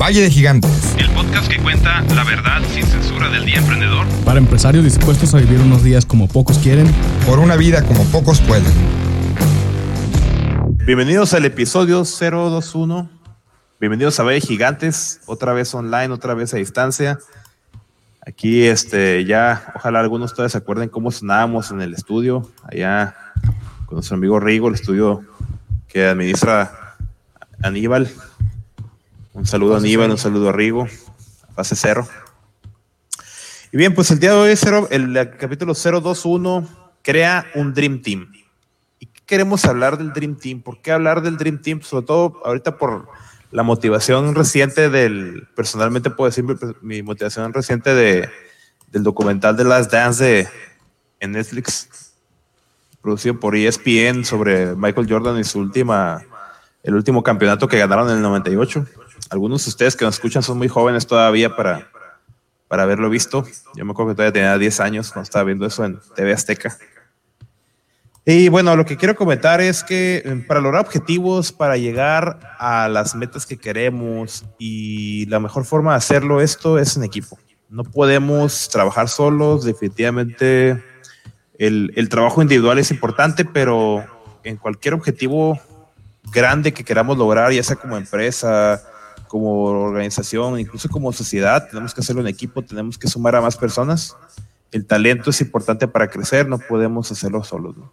Valle de Gigantes. El podcast que cuenta la verdad sin censura del día emprendedor. Para empresarios dispuestos a vivir unos días como pocos quieren. Por una vida como pocos pueden. Bienvenidos al episodio 021. Bienvenidos a Valle de Gigantes. Otra vez online, otra vez a distancia. Aquí, este, ya, ojalá algunos de ustedes se acuerden cómo sonábamos en el estudio, allá con nuestro amigo Rigo, el estudio que administra Aníbal. Un saludo a Aníbal, un saludo a Rigo, fase cero. Y bien, pues el día de hoy, cero, el, el capítulo 021 crea un Dream Team. ¿Y qué queremos hablar del Dream Team? ¿Por qué hablar del Dream Team? Sobre todo ahorita por la motivación reciente del, personalmente puedo decir mi motivación reciente de, del documental de Last Dance de, en Netflix, producido por ESPN sobre Michael Jordan y su última, el último campeonato que ganaron en el 98. Algunos de ustedes que nos escuchan son muy jóvenes todavía para, para haberlo visto. Yo me acuerdo que todavía tenía 10 años cuando estaba viendo eso en TV Azteca. Y bueno, lo que quiero comentar es que eh, para lograr objetivos, para llegar a las metas que queremos y la mejor forma de hacerlo esto es en equipo. No podemos trabajar solos, definitivamente el, el trabajo individual es importante, pero en cualquier objetivo grande que queramos lograr, ya sea como empresa, como organización, incluso como sociedad, tenemos que hacerlo en equipo, tenemos que sumar a más personas. El talento es importante para crecer, no podemos hacerlo solos. ¿no?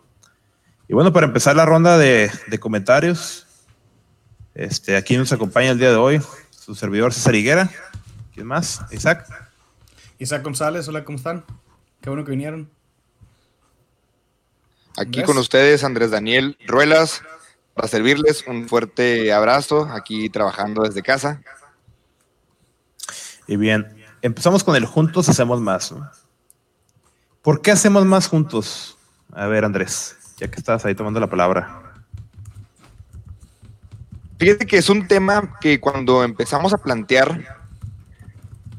Y bueno, para empezar la ronda de, de, comentarios, este, aquí nos acompaña el día de hoy su servidor César Higuera. ¿Quién más? Isaac. Isaac González, hola, ¿cómo están? Qué bueno que vinieron. Aquí con ustedes, Andrés Daniel Ruelas, para servirles un fuerte abrazo aquí trabajando desde casa. Y bien, empezamos con el juntos hacemos más. ¿no? ¿Por qué hacemos más juntos? A ver, Andrés, ya que estás ahí tomando la palabra. Fíjate que es un tema que cuando empezamos a plantear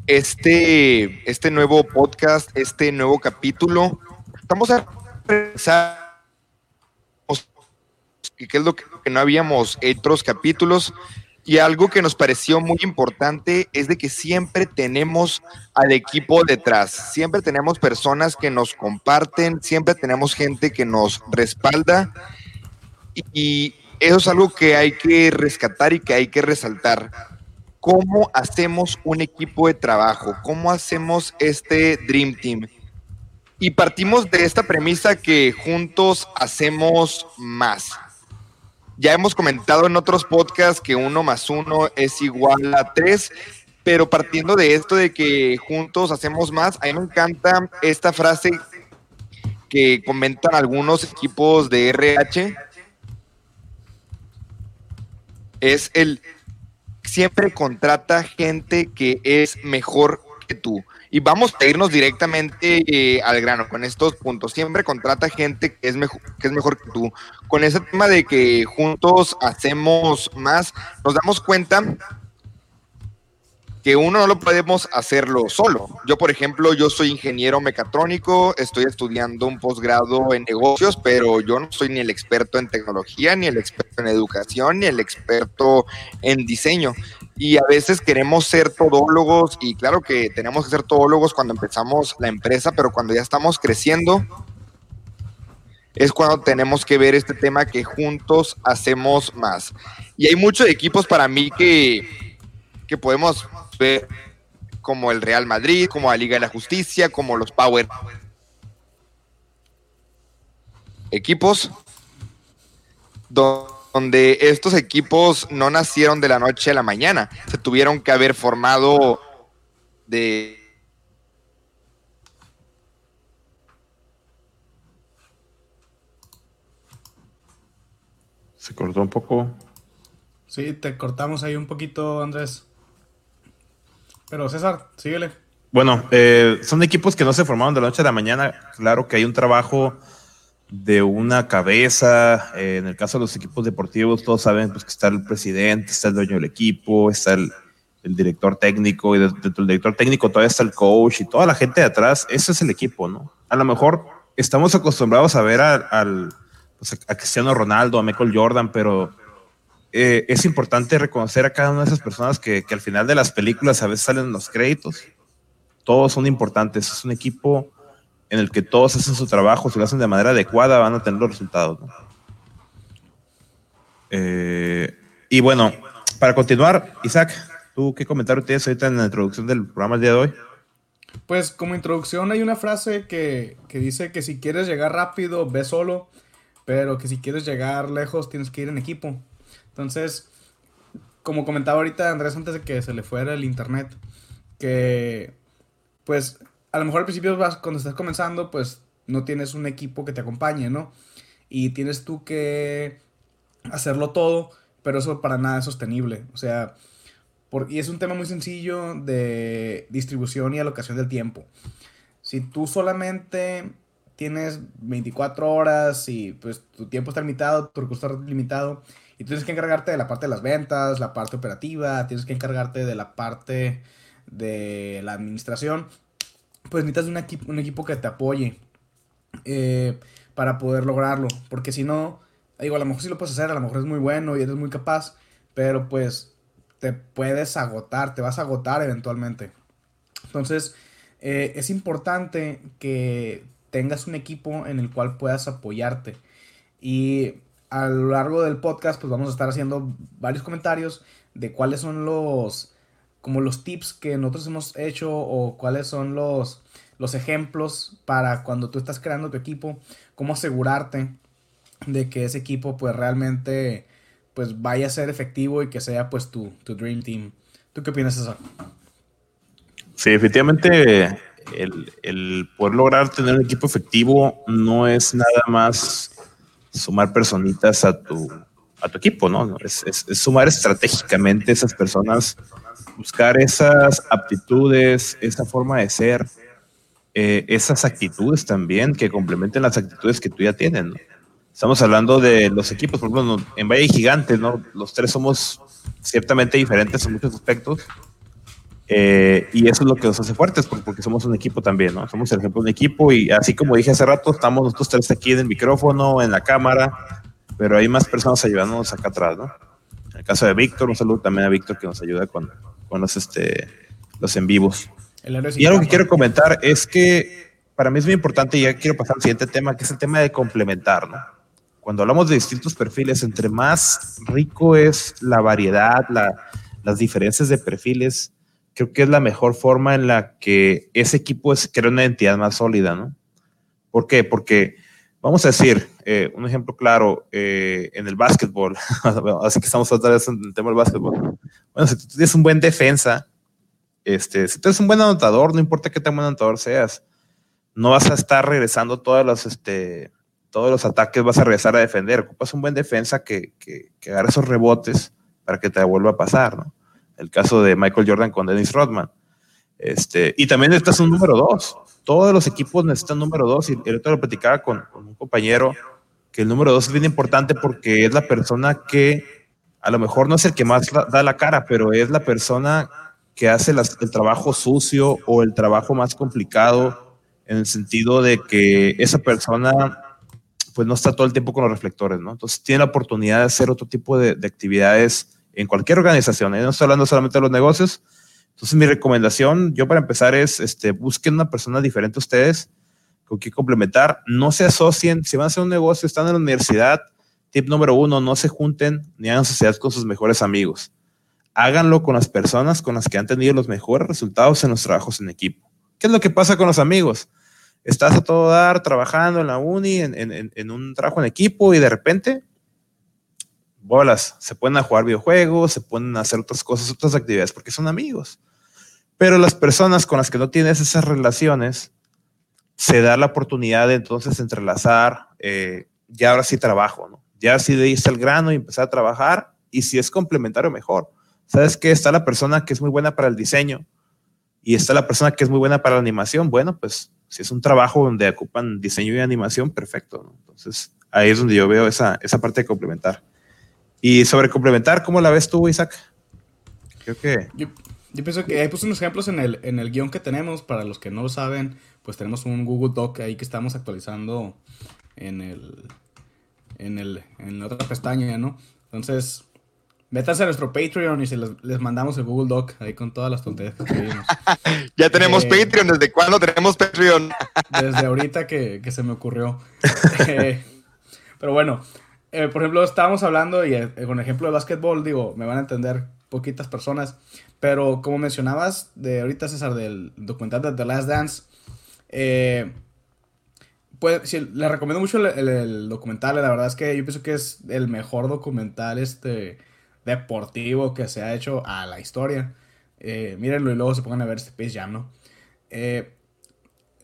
este, este nuevo podcast, este nuevo capítulo, estamos a pensar qué es lo que no habíamos hecho otros capítulos y algo que nos pareció muy importante es de que siempre tenemos al equipo detrás, siempre tenemos personas que nos comparten, siempre tenemos gente que nos respalda y eso es algo que hay que rescatar y que hay que resaltar. ¿Cómo hacemos un equipo de trabajo? ¿Cómo hacemos este Dream Team? Y partimos de esta premisa que juntos hacemos más. Ya hemos comentado en otros podcasts que uno más uno es igual a tres, pero partiendo de esto de que juntos hacemos más, a mí me encanta esta frase que comentan algunos equipos de RH. Es el siempre contrata gente que es mejor que tú. Y vamos a irnos directamente eh, al grano con estos puntos. Siempre contrata gente que es, mejor, que es mejor que tú. Con ese tema de que juntos hacemos más, nos damos cuenta que uno no lo podemos hacerlo solo. Yo, por ejemplo, yo soy ingeniero mecatrónico, estoy estudiando un posgrado en negocios, pero yo no soy ni el experto en tecnología, ni el experto en educación, ni el experto en diseño y a veces queremos ser todólogos y claro que tenemos que ser todólogos cuando empezamos la empresa, pero cuando ya estamos creciendo es cuando tenemos que ver este tema que juntos hacemos más. Y hay muchos equipos para mí que, que podemos como el Real Madrid, como la Liga de la Justicia, como los Power equipos donde donde estos equipos no nacieron de la noche a la mañana, se tuvieron que haber formado de... Se cortó un poco. Sí, te cortamos ahí un poquito, Andrés. Pero César, síguele. Bueno, eh, son equipos que no se formaron de la noche a la mañana. Claro que hay un trabajo de una cabeza. Eh, en el caso de los equipos deportivos, todos saben pues, que está el presidente, está el dueño del equipo, está el, director técnico, y dentro del director técnico todavía está el coach y toda la gente de atrás. Ese es el equipo, ¿no? A lo mejor estamos acostumbrados a ver al, pues, a Cristiano Ronaldo, a Michael Jordan, pero eh, es importante reconocer a cada una de esas personas que, al final de las películas a veces salen los créditos. Todos son importantes. Es un equipo en el que todos hacen su trabajo, si lo hacen de manera adecuada, van a tener los resultados. ¿no? Eh, y bueno, para continuar, Isaac, ¿tú qué comentario tienes ahorita en la introducción del programa el día de hoy? Pues como introducción hay una frase que, que dice que si quieres llegar rápido, ve solo, pero que si quieres llegar lejos, tienes que ir en equipo. Entonces, como comentaba ahorita Andrés antes de que se le fuera el internet, que pues a lo mejor al principio vas, cuando estás comenzando, pues no tienes un equipo que te acompañe, ¿no? Y tienes tú que hacerlo todo, pero eso para nada es sostenible. O sea, por, y es un tema muy sencillo de distribución y alocación del tiempo. Si tú solamente tienes 24 horas y pues tu tiempo está limitado, tu recurso está limitado, y tienes que encargarte de la parte de las ventas, la parte operativa, tienes que encargarte de la parte de la administración, pues necesitas un equipo, un equipo que te apoye eh, para poder lograrlo. Porque si no, digo, a lo mejor sí lo puedes hacer, a lo mejor es muy bueno y eres muy capaz, pero pues te puedes agotar, te vas a agotar eventualmente. Entonces, eh, es importante que tengas un equipo en el cual puedas apoyarte. Y a lo largo del podcast, pues vamos a estar haciendo varios comentarios de cuáles son los como los tips que nosotros hemos hecho o cuáles son los, los ejemplos para cuando tú estás creando tu equipo, cómo asegurarte de que ese equipo pues realmente pues vaya a ser efectivo y que sea pues tu, tu Dream Team. ¿Tú qué opinas eso? Sí, efectivamente el, el, poder lograr tener un equipo efectivo no es nada más sumar personitas a tu, a tu equipo, ¿no? Es, es, sumar estratégicamente esas personas buscar esas aptitudes, esa forma de ser, eh, esas actitudes también que complementen las actitudes que tú ya tienes. Estamos hablando de los equipos, por ejemplo, en Valle Gigante, ¿no? Los tres somos ciertamente diferentes en muchos aspectos. Eh, y eso es lo que nos hace fuertes, porque somos un equipo también, ¿no? Somos el ejemplo de un equipo y así como dije hace rato, estamos nosotros tres aquí en el micrófono, en la cámara, pero hay más personas ayudándonos acá atrás, ¿no? En el caso de Víctor, un saludo también a Víctor que nos ayuda con, con los, este, los en vivos. Y algo que quiero comentar es que para mí es muy importante, y ya quiero pasar al siguiente tema, que es el tema de complementar, ¿no? Cuando hablamos de distintos perfiles, entre más rico es la variedad, la, las diferencias de perfiles, creo que es la mejor forma en la que ese equipo es crear una identidad más sólida, ¿no? ¿Por qué? Porque, vamos a decir, eh, un ejemplo claro, eh, en el básquetbol, así que estamos otra vez en el tema del básquetbol. Bueno, si tú tienes un buen defensa, este, si tú eres un buen anotador, no importa qué tan buen anotador seas, no vas a estar regresando todos los, este, todos los ataques, vas a regresar a defender. Ocupas un buen defensa que, que, esos rebotes para que te vuelva a pasar, ¿no? El caso de Michael Jordan con Dennis Rodman. Este, y también necesitas un número dos. Todos los equipos necesitan número dos. Y el otro lo platicaba con, un compañero que el número dos es bien importante porque es la persona que a lo mejor no es el que más da la cara, pero es la persona que hace el trabajo sucio o el trabajo más complicado en el sentido de que esa persona pues no está todo el tiempo con los reflectores, ¿no? Entonces tiene la oportunidad de hacer otro tipo de actividades en cualquier organización. ¿eh? No estoy hablando solamente de los negocios. Entonces, mi recomendación, yo para empezar, es este, busquen una persona diferente a ustedes con que complementar. No se asocien. Si van a hacer un negocio, están en la universidad. Tip número uno, no se junten ni hagan sociedad con sus mejores amigos. Háganlo con las personas con las que han tenido los mejores resultados en los trabajos en equipo. ¿Qué es lo que pasa con los amigos? Estás a todo dar trabajando en la uni, en un trabajo en equipo y de repente bolas, se pueden a jugar videojuegos, se pueden hacer otras cosas, otras actividades, porque son amigos. Pero las personas con las que no tienes esas relaciones, se da la oportunidad de entonces entrelazar, eh, ya ahora sí trabajo, ¿no? Ya sí de irse al grano y empezar a trabajar, y si es complementario, mejor. ¿Sabes qué? Está la persona que es muy buena para el diseño y está la persona que es muy buena para la animación. Bueno, pues si es un trabajo donde ocupan diseño y animación, perfecto. Entonces, ahí es donde yo veo esa, esa parte de complementar. Y sobre complementar, ¿cómo la ves tú, Isaac? Creo que... Yo, yo pienso que hay pues unos ejemplos en el, en el guion que tenemos, para los que no lo saben, pues tenemos un Google Doc ahí que estamos actualizando en el... En, el, en la otra pestaña, ¿no? Entonces, Métanse a nuestro Patreon y se les, les mandamos el Google Doc ahí con todas las tonterías que escribimos. Ya tenemos Eh, Patreon. ¿Desde cuándo tenemos Patreon? Desde ahorita que, que se me ocurrió. Eh, pero bueno, eh, por ejemplo, estábamos hablando, y eh, con ejemplo de básquetbol, digo, me van a entender poquitas personas, pero como mencionabas de ahorita, César, del documental de The Last Dance, eh, pues sí, les recomiendo mucho el, documental, la verdad es que yo pienso que es el mejor documental este, deportivo que se ha hecho a la historia. Mírenlo y luego se pongan a ver este Space Jam, ¿no?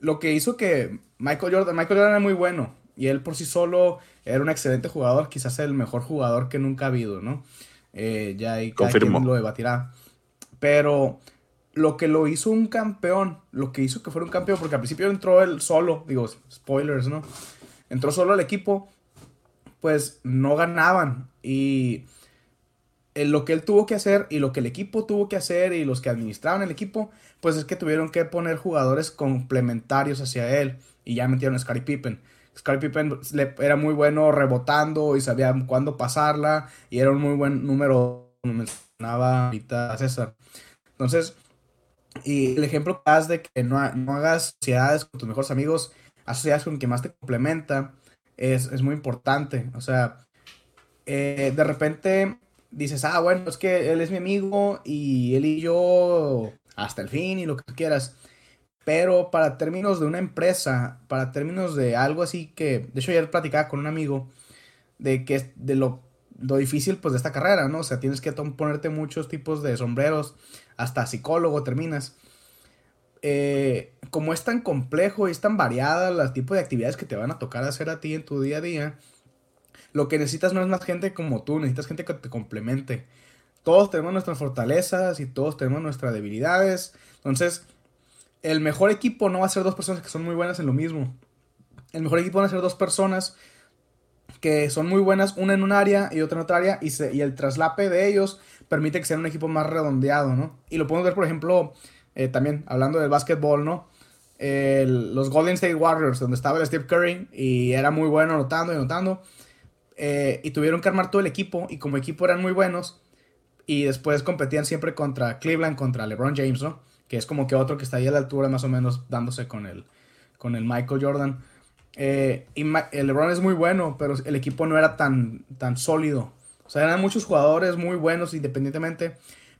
Lo que hizo que Michael Jordan, Michael Jordan era muy bueno y él por sí solo era un excelente jugador, quizás el mejor jugador que nunca ha habido, ¿no? Eh, ya ahí cada quien lo debatirá. Pero lo que lo hizo un campeón, lo que hizo que fuera un campeón, porque al principio entró él solo, digo, spoilers, ¿no? Entró solo al equipo, pues no ganaban y eh, lo que él tuvo que hacer y lo que el equipo tuvo que hacer y los que administraban el equipo, pues es que tuvieron que poner jugadores complementarios hacia él y ya metieron a Scottie Pippen. Scottie Pippen era muy bueno rebotando y sabía cuándo pasarla y era un muy buen número, como mencionaba ahorita César. Entonces, y el ejemplo que das de que no, no hagas sociedades con tus mejores amigos, haz sociedades con quien más te complementa, es, es muy importante. O sea, eh, de repente dices, ah, bueno, es que él es mi amigo y él y yo hasta el fin y lo que tú quieras. Pero para términos de una empresa, para términos de algo así que, de hecho ayer platicaba con un amigo de que de lo, lo difícil pues de esta carrera, ¿no? O sea, tienes que ponerte muchos tipos de sombreros, hasta psicólogo terminas. Eh, como es tan complejo y es tan variada los tipos de actividades que te van a tocar hacer a ti en tu día a día, lo que necesitas no es más gente como tú, necesitas gente que te complemente. Todos tenemos nuestras fortalezas y todos tenemos nuestras debilidades. Entonces, el mejor equipo no va a ser dos personas que son muy buenas en lo mismo. El mejor equipo van a ser dos personas que son muy buenas, una en un área y otra en otra área, y, el traslape de ellos permite que sea un equipo más redondeado, ¿no? Y lo podemos ver, por ejemplo, eh, también hablando del básquetbol, ¿no? Los Golden State Warriors, donde estaba el Steve Curry y era muy bueno anotando y anotando, eh, y tuvieron que armar todo el equipo, y como equipo eran muy buenos, y después competían siempre contra Cleveland, contra LeBron James, ¿no? Que es como que otro que está ahí a la altura más o menos dándose con el, con el Michael Jordan. Eh, y el LeBron es muy bueno, pero el equipo no era tan, tan sólido. O sea, eran muchos jugadores muy buenos independientemente,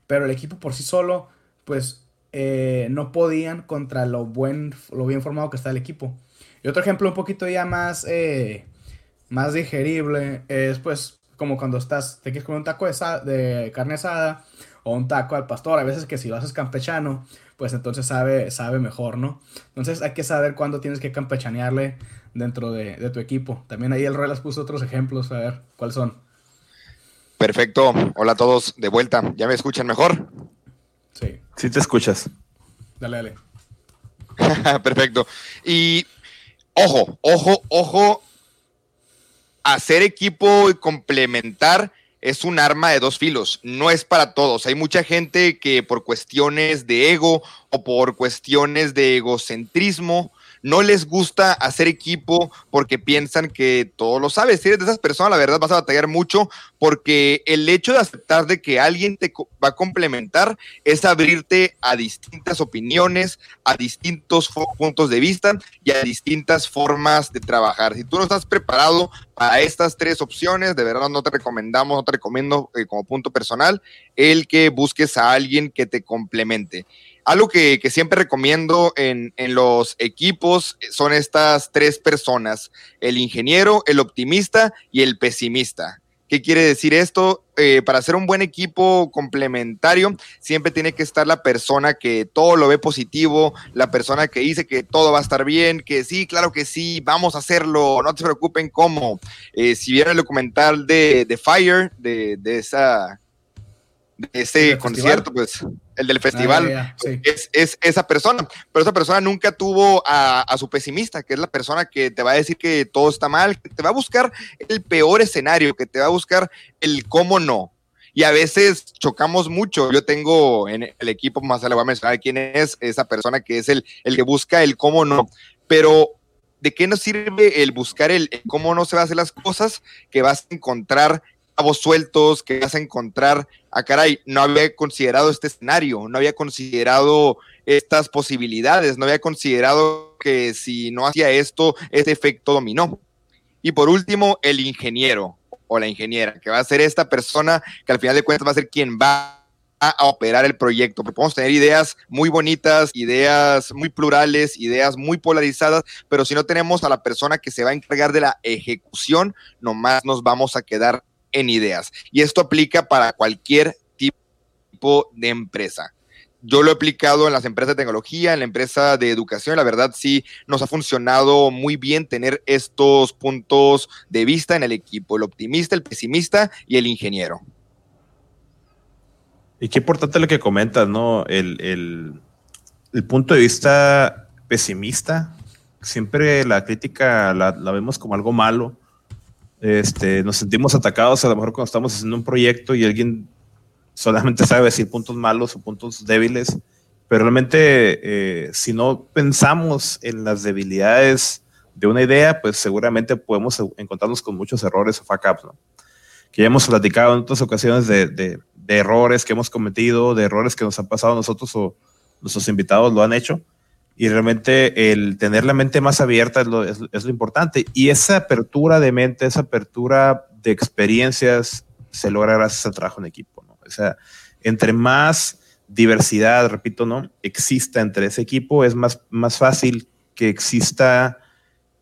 pero el equipo por sí solo, pues eh, no podían contra lo, buen, lo bien formado que está el equipo. Y otro ejemplo un poquito ya más, eh, más digerible es pues como cuando estás, te quieres comer un taco de, de carne asada o un taco al pastor. A veces que si lo haces campechano, pues entonces sabe, sabe mejor, ¿no? Entonces hay que saber cuándo tienes que campechanearle dentro de, de tu equipo. También ahí el Ruelas puso otros ejemplos, a ver cuáles son. Perfecto. Hola a todos de vuelta. ¿Ya me escuchan mejor? Sí, Si te escuchas. dale, dale. Perfecto. Y ojo, ojo, ojo. Hacer equipo y complementar es un arma de dos filos. No es para todos. Hay mucha gente que por cuestiones de ego o por cuestiones de egocentrismo no les gusta hacer equipo porque piensan que todo lo sabes. Si eres de esas personas, la verdad vas a batallar mucho porque el hecho de aceptar de que alguien te va a complementar es abrirte a distintas opiniones, a distintos puntos de vista y a distintas formas de trabajar. Si tú no estás preparado para estas tres opciones, de verdad no te recomendamos, no te recomiendo eh, como punto personal el que busques a alguien que te complemente. Algo que, que siempre recomiendo en, los equipos son estas tres personas, el ingeniero, el optimista y el pesimista. ¿Qué quiere decir esto? Eh, para hacer un buen equipo complementario, siempre tiene que estar la persona que todo lo ve positivo, la persona que dice que todo va a estar bien, que sí, claro que sí, vamos a hacerlo, no te preocupen cómo. Eh, si vieron el documental de, Fire, de esa de ese ¿Del concierto, pues el del festival, Ah, sí. es, es esa persona, pero esa persona nunca tuvo a, a su pesimista, que es la persona que te va a decir que todo está mal, que te va a buscar el peor escenario, que te va a buscar el cómo no. Y a veces chocamos mucho. Yo tengo en el equipo, más le voy a mencionar quién es esa persona que es el, el que busca el cómo no. Pero, ¿de qué nos sirve el buscar el, el cómo no se va a hacer las cosas? Que vas a encontrar cabos sueltos, que vas a encontrar, ah, caray, no había considerado este escenario, no había considerado estas posibilidades, no había considerado que si no hacía esto, este efecto dominó. Y por último, el ingeniero o la ingeniera, que va a ser esta persona que al final de cuentas va a ser quien va a operar el proyecto. Porque podemos tener ideas muy bonitas, ideas muy plurales, ideas muy polarizadas, pero si no tenemos a la persona que se va a encargar de la ejecución, nomás nos vamos a quedar en ideas. Y esto aplica para cualquier tipo de empresa. Yo lo he aplicado en las empresas de tecnología, en la empresa de educación. La verdad sí nos ha funcionado muy bien tener estos puntos de vista en el equipo, el optimista, el pesimista y el ingeniero. Y qué importante lo que comentas, ¿no? El, punto de vista pesimista, siempre la crítica la, vemos como algo malo. Este, nos sentimos atacados a lo mejor cuando estamos haciendo un proyecto y alguien solamente sabe decir puntos malos o puntos débiles, pero realmente eh, si no pensamos en las debilidades de una idea, pues seguramente podemos encontrarnos con muchos errores o fuck ups, ¿no? Que ya hemos platicado en otras ocasiones de, de, errores que hemos cometido, de errores que nos han pasado a nosotros o nuestros invitados lo han hecho. Y realmente el tener la mente más abierta es lo, importante. Y esa apertura de mente, esa apertura de experiencias se logra gracias al trabajo en equipo. O sea, entre más diversidad, repito, ¿no? Exista entre ese equipo, es más, más fácil que exista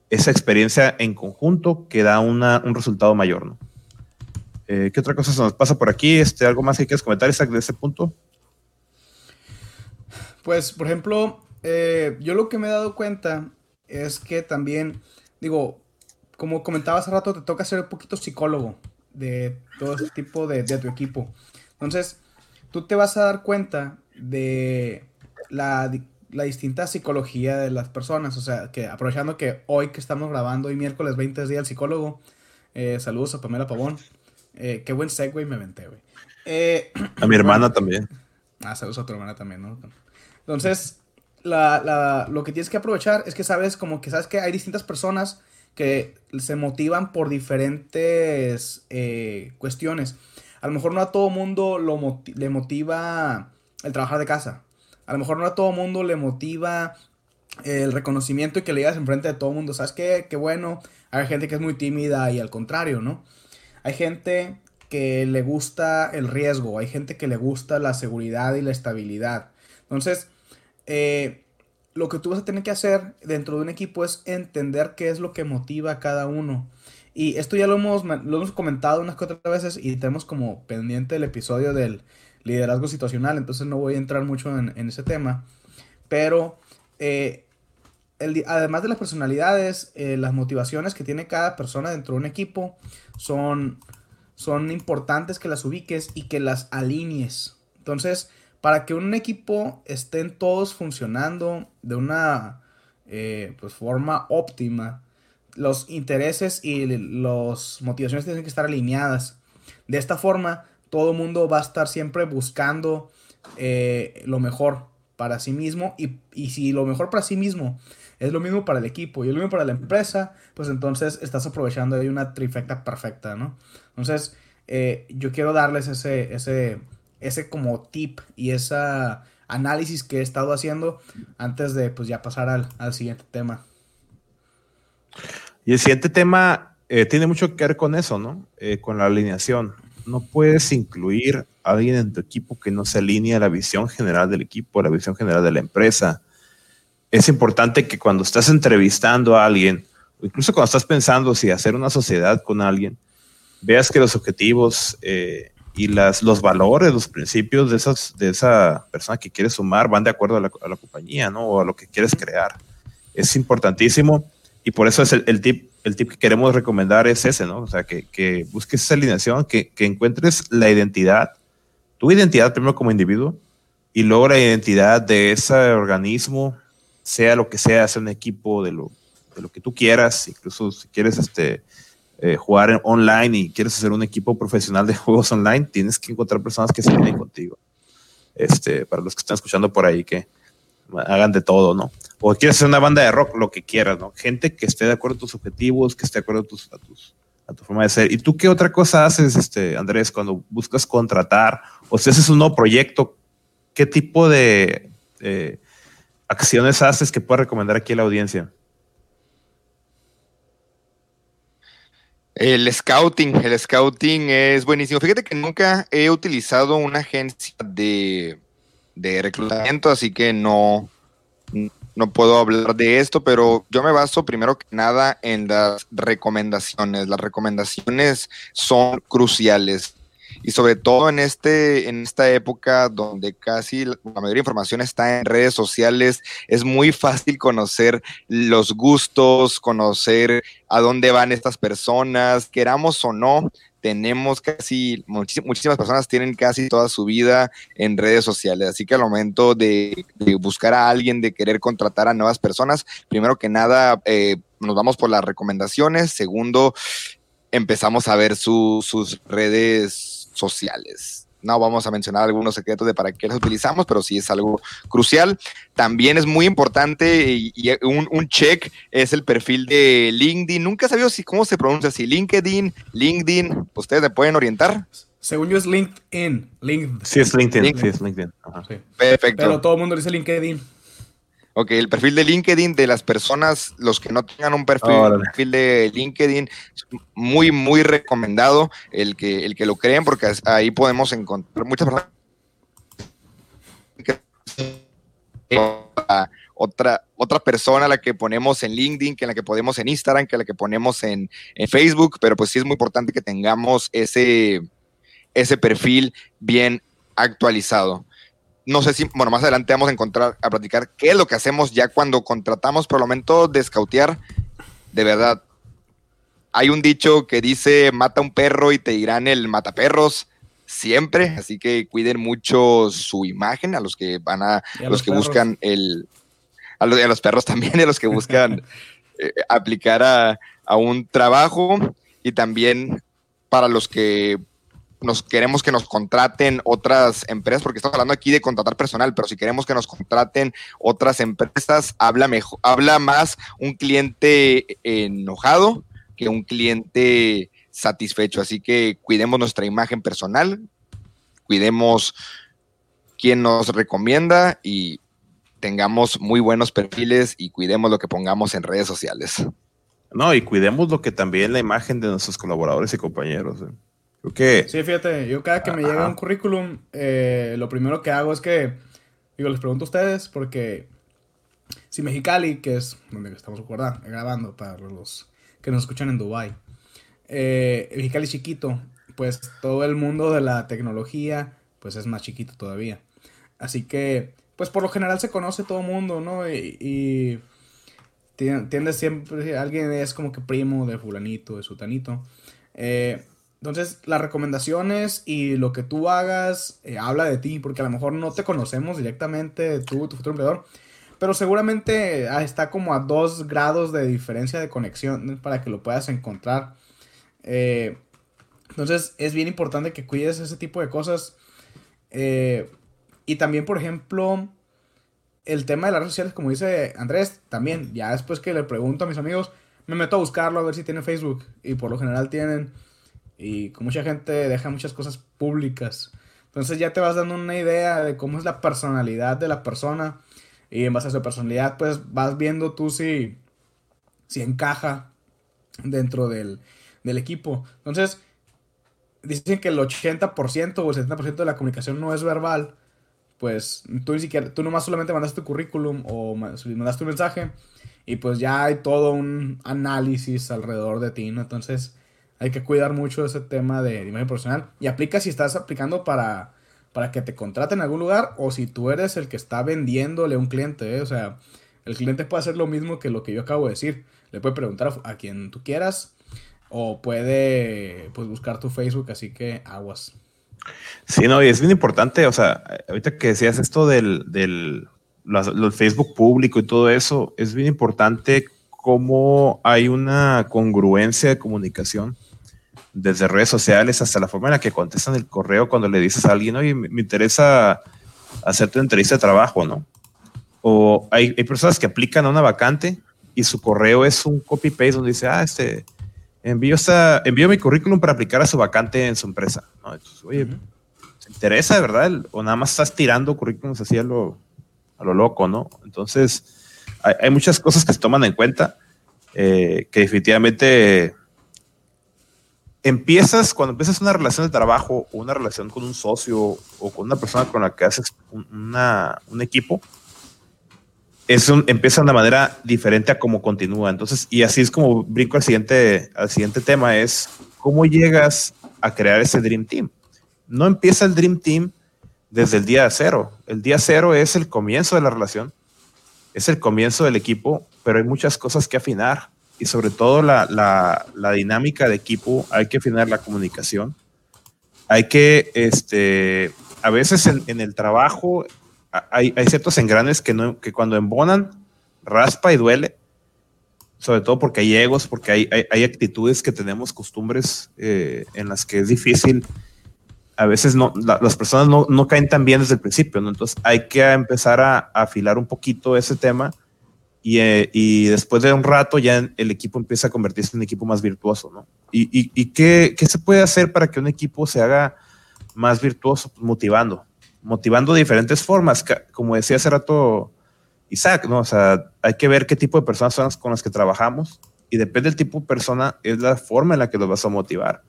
esa experiencia en conjunto que da una, un resultado mayor, ¿no? Eh, ¿Qué otra cosa se nos pasa por aquí? Este, ¿Algo más que quieras comentar, Isaac, de ese punto? Pues, por ejemplo, eh, yo lo que me he dado cuenta es que también, digo, como comentaba hace rato, te toca ser un poquito psicólogo de todo ese tipo de, de tu equipo. Entonces, tú te vas a dar cuenta de la, distinta psicología de las personas. O sea, que aprovechando que hoy que estamos grabando, hoy miércoles 20 días, el psicólogo, eh, saludos a Pamela Pavón. Eh, qué buen segue me inventé, güey. Eh, a mi hermana también. Ah, saludos a tu hermana también, ¿no? Entonces, lo que tienes que aprovechar es que sabes como que sabes que hay distintas personas que se motivan por diferentes cuestiones. A lo mejor no a todo mundo lo le motiva el trabajar de casa. A lo mejor no a todo mundo le motiva el reconocimiento y que le digas enfrente de todo mundo. ¿Sabes qué? Qué bueno. Hay gente que es muy tímida y al contrario, ¿no? Hay gente que le gusta el riesgo. Hay gente que le gusta la seguridad y la estabilidad. Entonces, eh, lo que tú vas a tener que hacer dentro de un equipo es entender qué es lo que motiva a cada uno. Y esto ya lo hemos, lo hemos comentado unas cuatro veces y tenemos como pendiente el episodio del liderazgo situacional, entonces no voy a entrar mucho en, ese tema. Pero eh, además de las personalidades, eh, las motivaciones que tiene cada persona dentro de un equipo son, son importantes que las ubiques y que las alinees. Entonces, para que un equipo estén todos funcionando de una eh, pues, forma óptima, los intereses y las motivaciones tienen que estar alineadas. De esta forma, todo el mundo va a estar siempre buscando eh, lo mejor para sí mismo y, si lo mejor para sí mismo es lo mismo para el equipo y lo mismo para la empresa, pues entonces estás aprovechando de una trifecta perfecta, ¿no? Entonces, eh, yo quiero darles ese, ese, ese como tip y ese análisis que he estado haciendo antes de pues ya pasar al, al siguiente tema. Y el siguiente tema eh, tiene mucho que ver con eso, ¿no? Eh, con la alineación. No puedes incluir a alguien en tu equipo que no se alinee a la visión general del equipo, a la visión general de la empresa. Es importante que cuando estás entrevistando a alguien, o incluso cuando estás pensando si hacer una sociedad con alguien, veas que los objetivos eh, y las, los valores, los principios de, esas, de esa persona que quieres sumar van de acuerdo a la, a la compañía, ¿no? O a lo que quieres crear. Es importantísimo y por eso es el, tip, el tip que queremos recomendar es ese, ¿no? O sea, que, que busques esa alineación, que, que, encuentres la identidad, tu identidad primero como individuo y luego la identidad de ese organismo, sea lo que sea, sea un equipo de lo, de lo que tú quieras, incluso si quieres este, eh, jugar online y quieres hacer un equipo profesional de juegos online, tienes que encontrar personas que se alineen contigo. Este, para los que están escuchando por ahí, que, hagan de todo, ¿no? O quieres hacer una banda de rock, lo que quieras, ¿no? Gente que esté de acuerdo a tus objetivos, que esté de acuerdo a tus, a tu forma de ser. ¿Y tú qué otra cosa haces, este, Andrés, cuando buscas contratar o si haces un nuevo proyecto? ¿Qué tipo de eh, acciones haces que puedas recomendar aquí a la audiencia? El scouting, el scouting es buenísimo. Fíjate que nunca he utilizado una agencia de, de reclutamiento, así que no, no puedo hablar de esto, pero yo me baso primero que nada en las recomendaciones. Las recomendaciones son cruciales y sobre todo en este en esta época donde casi la mayoría de información está en redes sociales, es muy fácil conocer los gustos, conocer a dónde van estas personas, queramos o no, tenemos casi, muchísimas personas tienen casi toda su vida en redes sociales, así que al momento de, buscar a alguien, de querer contratar a nuevas personas, primero que nada eh, nos vamos por las recomendaciones, segundo, empezamos a ver sus redes sociales. No vamos a mencionar algunos secretos de para qué las utilizamos, pero sí es algo crucial. También es muy importante y, un, check es el perfil de LinkedIn. Nunca he sabido si, cómo se pronuncia, si LinkedIn, LinkedIn. ¿Ustedes me pueden orientar? Según yo es LinkedIn. LinkedIn. Sí, es LinkedIn. Sí, es LinkedIn. Perfecto. Pero todo el mundo dice LinkedIn. Ok, el perfil de LinkedIn de las personas, los que no tengan un perfil, de LinkedIn, muy, muy recomendado el que, el que lo creen, porque ahí podemos encontrar muchas personas. Otra, otra persona la que ponemos en LinkedIn, que la que ponemos en Instagram, que la que ponemos en, en Facebook, pero pues sí es muy importante que tengamos ese, ese perfil bien actualizado no sé si, bueno, más adelante vamos a encontrar, a platicar qué es lo que hacemos ya cuando contratamos, pero al momento de escautear, de verdad, hay un dicho que dice, mata un perro y te dirán el mataperros siempre, así que cuiden mucho su imagen a los que van a, los, que buscan el, a los, a los, perros también, a los que buscan eh, aplicar a, a un trabajo. Y también para los que nos queremos que nos contraten otras empresas, porque estamos hablando aquí de contratar personal, pero si queremos que nos contraten otras empresas, habla mejor, habla más un cliente enojado que un cliente satisfecho. Así que cuidemos nuestra imagen personal, cuidemos quién nos recomienda y tengamos muy buenos perfiles y cuidemos lo que pongamos en redes sociales. No, y cuidemos lo que también la imagen de nuestros colaboradores y compañeros. ¿eh? Sí, fíjate, yo cada que me llega un currículum, eh, lo primero que hago es que, digo, les pregunto a ustedes, porque si Mexicali, que es donde estamos grabando para los que nos escuchan en Dubai, eh, Mexicali chiquito, pues todo el mundo de la tecnología, pues es más chiquito todavía. Así que, pues por lo general se conoce todo el mundo, ¿no? Y, y tiende siempre, alguien es como que primo de fulanito, de sutanito. Eh, entonces, las recomendaciones y lo que tú hagas eh, habla de ti, porque a lo mejor no te conocemos directamente, tú, tu futuro empleador, pero seguramente ah, está como a dos grados de diferencia de conexión para que lo puedas encontrar. Eh, entonces, es bien importante que cuides ese tipo de cosas. Eh, y también, por ejemplo, el tema de las redes sociales, como dice Andrés, también, ya después que le pregunto a mis amigos, me meto a buscarlo a ver si tiene Facebook, y por lo general tienen y con mucha gente deja muchas cosas públicas. Entonces ya te vas dando una idea de cómo es la personalidad de la persona y en base a su personalidad pues vas viendo tú si, si encaja dentro del, del equipo. Entonces dicen que el 80% o el 70% de la comunicación no es verbal. Pues tú ni siquiera, tú nomás solamente mandaste tu currículum o mandaste un mensaje y pues ya hay todo un análisis alrededor de ti, ¿no? Entonces hay que cuidar mucho ese tema de, imagen profesional. Y aplica si estás aplicando para, para que te contraten en algún lugar o si tú eres el que está vendiéndole a un cliente. ¿eh? O sea, el cliente puede hacer lo mismo que lo que yo acabo de decir. Le puede preguntar a, quien tú quieras o puede pues, buscar tu Facebook, así que aguas. Sí, no, y es bien importante, o sea, ahorita que decías esto del, del Facebook público y todo eso, es bien importante cómo hay una congruencia de comunicación desde redes sociales hasta la forma en la que contestan el correo cuando le dices a alguien, oye, me, interesa hacerte una entrevista de trabajo, ¿no? O hay, personas que aplican a una vacante y su correo es un copy-paste donde dice, ah, este, envío, esta, envío mi currículum para aplicar a su vacante en su empresa. ¿no? Entonces, oye, ¿se interesa de verdad? ¿O nada más estás tirando currículums así a lo, a lo loco, no? Entonces, hay, hay muchas cosas que se toman en cuenta eh, que definitivamente empiezas, cuando empiezas una relación de trabajo o una relación con un socio o con una persona con la que haces un, una, un equipo, es un, empieza de una manera diferente a cómo continúa. Entonces, y así es como brinco al siguiente, al siguiente tema, es cómo llegas a crear ese Dream Team. No empieza el Dream Team desde el día cero. El día cero es el comienzo de la relación, es el comienzo del equipo, pero hay muchas cosas que afinar y sobre todo la, la, la dinámica de equipo, hay que afinar la comunicación. Hay que, este, a veces en, en el trabajo hay, hay, ciertos engranes que, no, que cuando embonan, raspa y duele, sobre todo porque hay egos, porque hay, hay, hay actitudes que tenemos, costumbres eh, en las que es difícil. A veces no, la, las personas no, no, caen tan bien desde el principio, ¿no? Entonces hay que empezar a, a afilar un poquito ese tema y, eh, y, después de un rato ya el equipo empieza a convertirse en un equipo más virtuoso, ¿no? ¿Y, qué, se puede hacer para que un equipo se haga más virtuoso? Pues motivando, motivando de diferentes formas, como decía hace rato Isaac, ¿no? O sea, hay que ver qué tipo de personas son las con las que trabajamos y depende del tipo de persona, es la forma en la que los vas a motivar.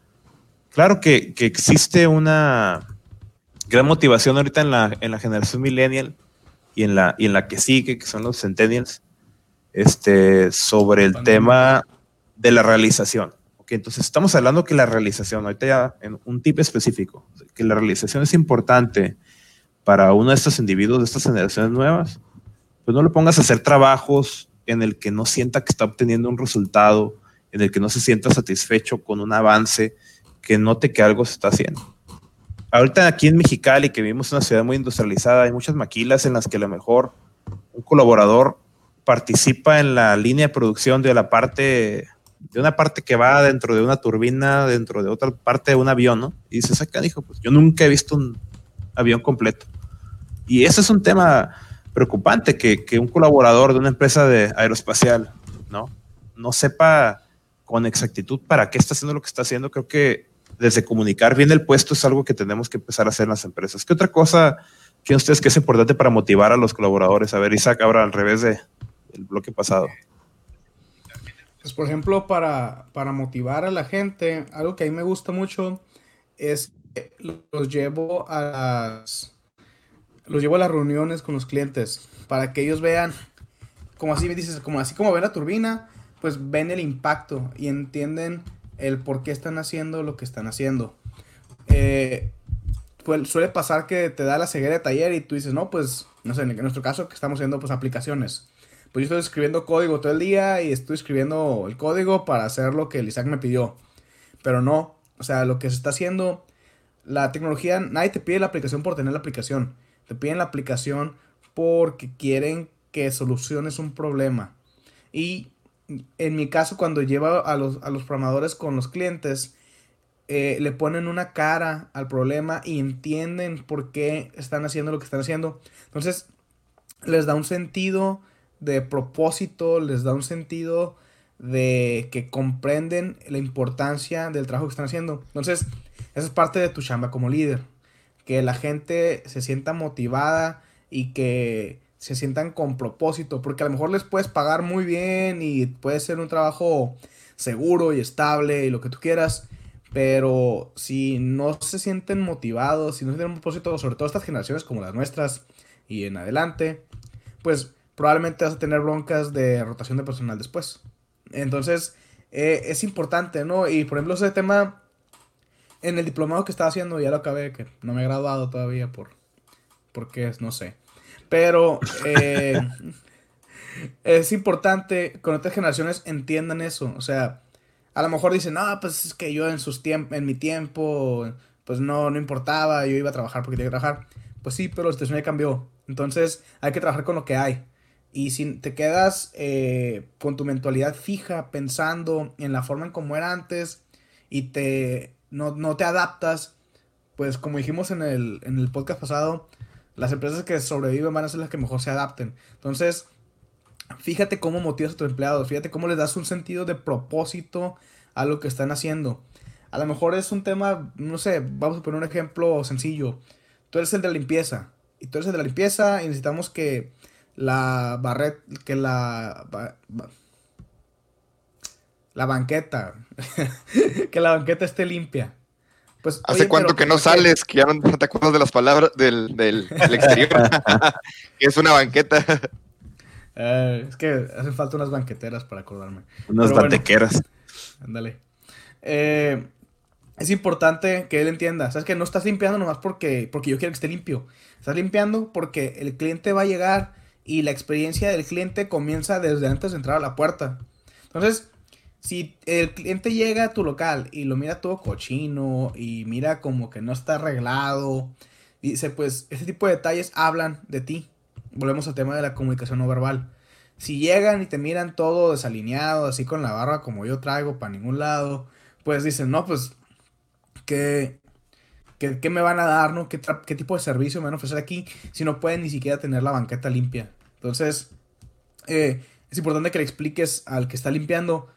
Claro que, que existe una gran motivación ahorita en la, en la generación millennial y en la, y en la que sigue, que son los centennials, este, sobre el tema de la realización. Entonces estamos hablando que la realización, ahorita ya en un tip específico, que la realización es importante para uno de estos individuos, de estas generaciones nuevas, pues no le pongas a hacer trabajos en el que no sienta que está obteniendo un resultado, en el que no se sienta satisfecho con un avance, que note que algo se está haciendo. Ahorita aquí en Mexicali, que vivimos una ciudad muy industrializada, hay muchas maquilas en las que a lo mejor un colaborador participa en la línea de producción de la parte, de una parte que va dentro de una turbina, dentro de otra parte de un avión, ¿no? Y dices, acá dijo, pues yo nunca he visto un avión completo. Y ese es un tema preocupante, que, que un colaborador de una empresa de aeroespacial, ¿no? No sepa con exactitud para qué está haciendo lo que está haciendo. Creo que desde comunicar bien el puesto es algo que tenemos que empezar a hacer en las empresas. ¿Qué otra cosa creen ustedes que es importante para motivar a los colaboradores? A ver, Isaac, ahora al revés de, el bloque pasado? Pues por ejemplo, para, para motivar a la gente, algo que a mí me gusta mucho es que los llevo a las los llevo a las reuniones con los clientes para que ellos vean, como así me dices, como así como ven la turbina, pues ven el impacto y entienden el por qué están haciendo lo que están haciendo. Eh, pues suele pasar que te da la ceguera de taller y tú dices, no, pues, no sé, en nuestro caso que estamos haciendo pues aplicaciones pues yo estoy escribiendo código todo el día y estoy escribiendo el código para hacer lo que el Isaac me pidió. Pero no, o sea, lo que se está haciendo, la tecnología, nadie te pide la aplicación por tener la aplicación. Te piden la aplicación porque quieren que soluciones un problema. Y en mi caso, cuando llevo a los, a los programadores con los clientes, eh, le ponen una cara al problema y entienden por qué están haciendo lo que están haciendo. Entonces, les da un sentido de propósito, les da un sentido de que comprenden la importancia del trabajo que están haciendo. Entonces, esa es parte de tu chamba como líder. Que la gente se sienta motivada y que se sientan con propósito. Porque a lo mejor les puedes pagar muy bien y puede ser un trabajo seguro y estable y lo que tú quieras. Pero si no se sienten motivados, si no tienen un propósito, sobre todo estas generaciones como las nuestras y en adelante, pues probablemente vas a tener broncas de rotación de personal después. Entonces, eh, es importante, ¿no? Y por ejemplo, ese tema en el diplomado que estaba haciendo, ya lo acabé, que no me he graduado todavía por, porque no sé. Pero eh, es importante que otras generaciones entiendan eso. O sea, a lo mejor dicen, no, pues es que yo en sus en mi tiempo, pues no, no importaba, yo iba a trabajar porque tenía que trabajar. Pues sí, pero la situación ya cambió. Entonces hay que trabajar con lo que hay. Y si te quedas eh, con tu mentalidad fija, pensando en la forma en como era antes y te, no, no, te adaptas, pues como dijimos en el, en el podcast pasado, las empresas que sobreviven van a ser las que mejor se adapten. Entonces, fíjate cómo motivas a tus empleados, fíjate cómo les das un sentido de propósito a lo que están haciendo. A lo mejor es un tema, no sé, vamos a poner un ejemplo sencillo. Tú eres el de la limpieza. Y tú eres el de la limpieza y necesitamos que la barret, que la... la banqueta, que la banqueta esté limpia. Pues, ¿Hace cuánto que no sales? Que ya no te acuerdas de las palabras del, del, exterior. es una banqueta. Eh, es que hacen falta unas banqueteras para acordarme. Unas banqueteras. ándale. Eh, es importante que él entienda. Sabes que no estás limpiando nomás porque, porque yo quiero que esté limpio. Estás limpiando porque el cliente va a llegar y la experiencia del cliente comienza desde antes de entrar a la puerta. Entonces, si el cliente llega a tu local y lo mira todo cochino y mira como que no está arreglado, dice, pues ese tipo de detalles hablan de ti. Volvemos al tema de la comunicación no verbal. Si llegan y te miran todo desalineado, así con la barba como yo traigo para ningún lado, pues dicen, no, pues, ¿qué, qué, me van a dar, no? ¿Qué, ¿Qué tipo de servicio me van a ofrecer aquí si no pueden ni siquiera tener la banqueta limpia? Entonces, eh, es importante que le expliques al que está limpiando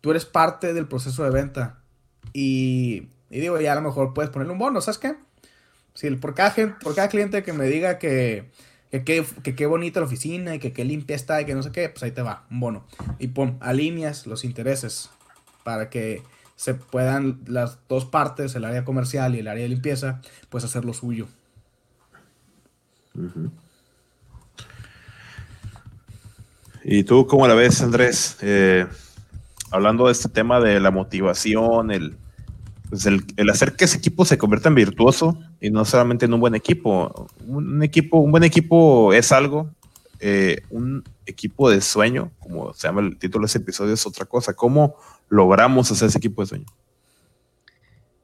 tú eres parte del proceso de venta. Y, digo, ya a lo mejor puedes ponerle un bono, ¿sabes qué? Si por, cada por cada cliente que me diga que que qué bonita la oficina y que qué limpia está y que no sé qué, pues ahí te va, un bono. Y pum, alineas los intereses para que se puedan las dos partes, el área comercial y el área de limpieza, pues hacer lo suyo. ¿Y tú cómo la ves, Andrés? Eh, hablando de este tema de la motivación, pues el, el, hacer que ese equipo se convierta en virtuoso y no solamente en un buen equipo. Un equipo, un buen equipo es algo, eh, un equipo de sueño, como se llama el título de ese episodio, es otra cosa. ¿Cómo logramos hacer ese equipo de sueño?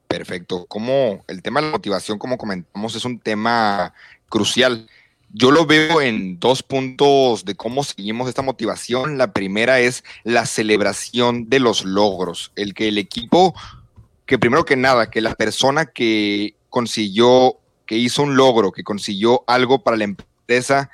Perfecto. Como el tema de la motivación, como comentamos, es un tema crucial yo lo veo en dos puntos de cómo seguimos esta motivación. La primera es la celebración de los logros, el que el equipo, que primero que nada, que la persona que consiguió, que hizo un logro, que consiguió algo para la empresa,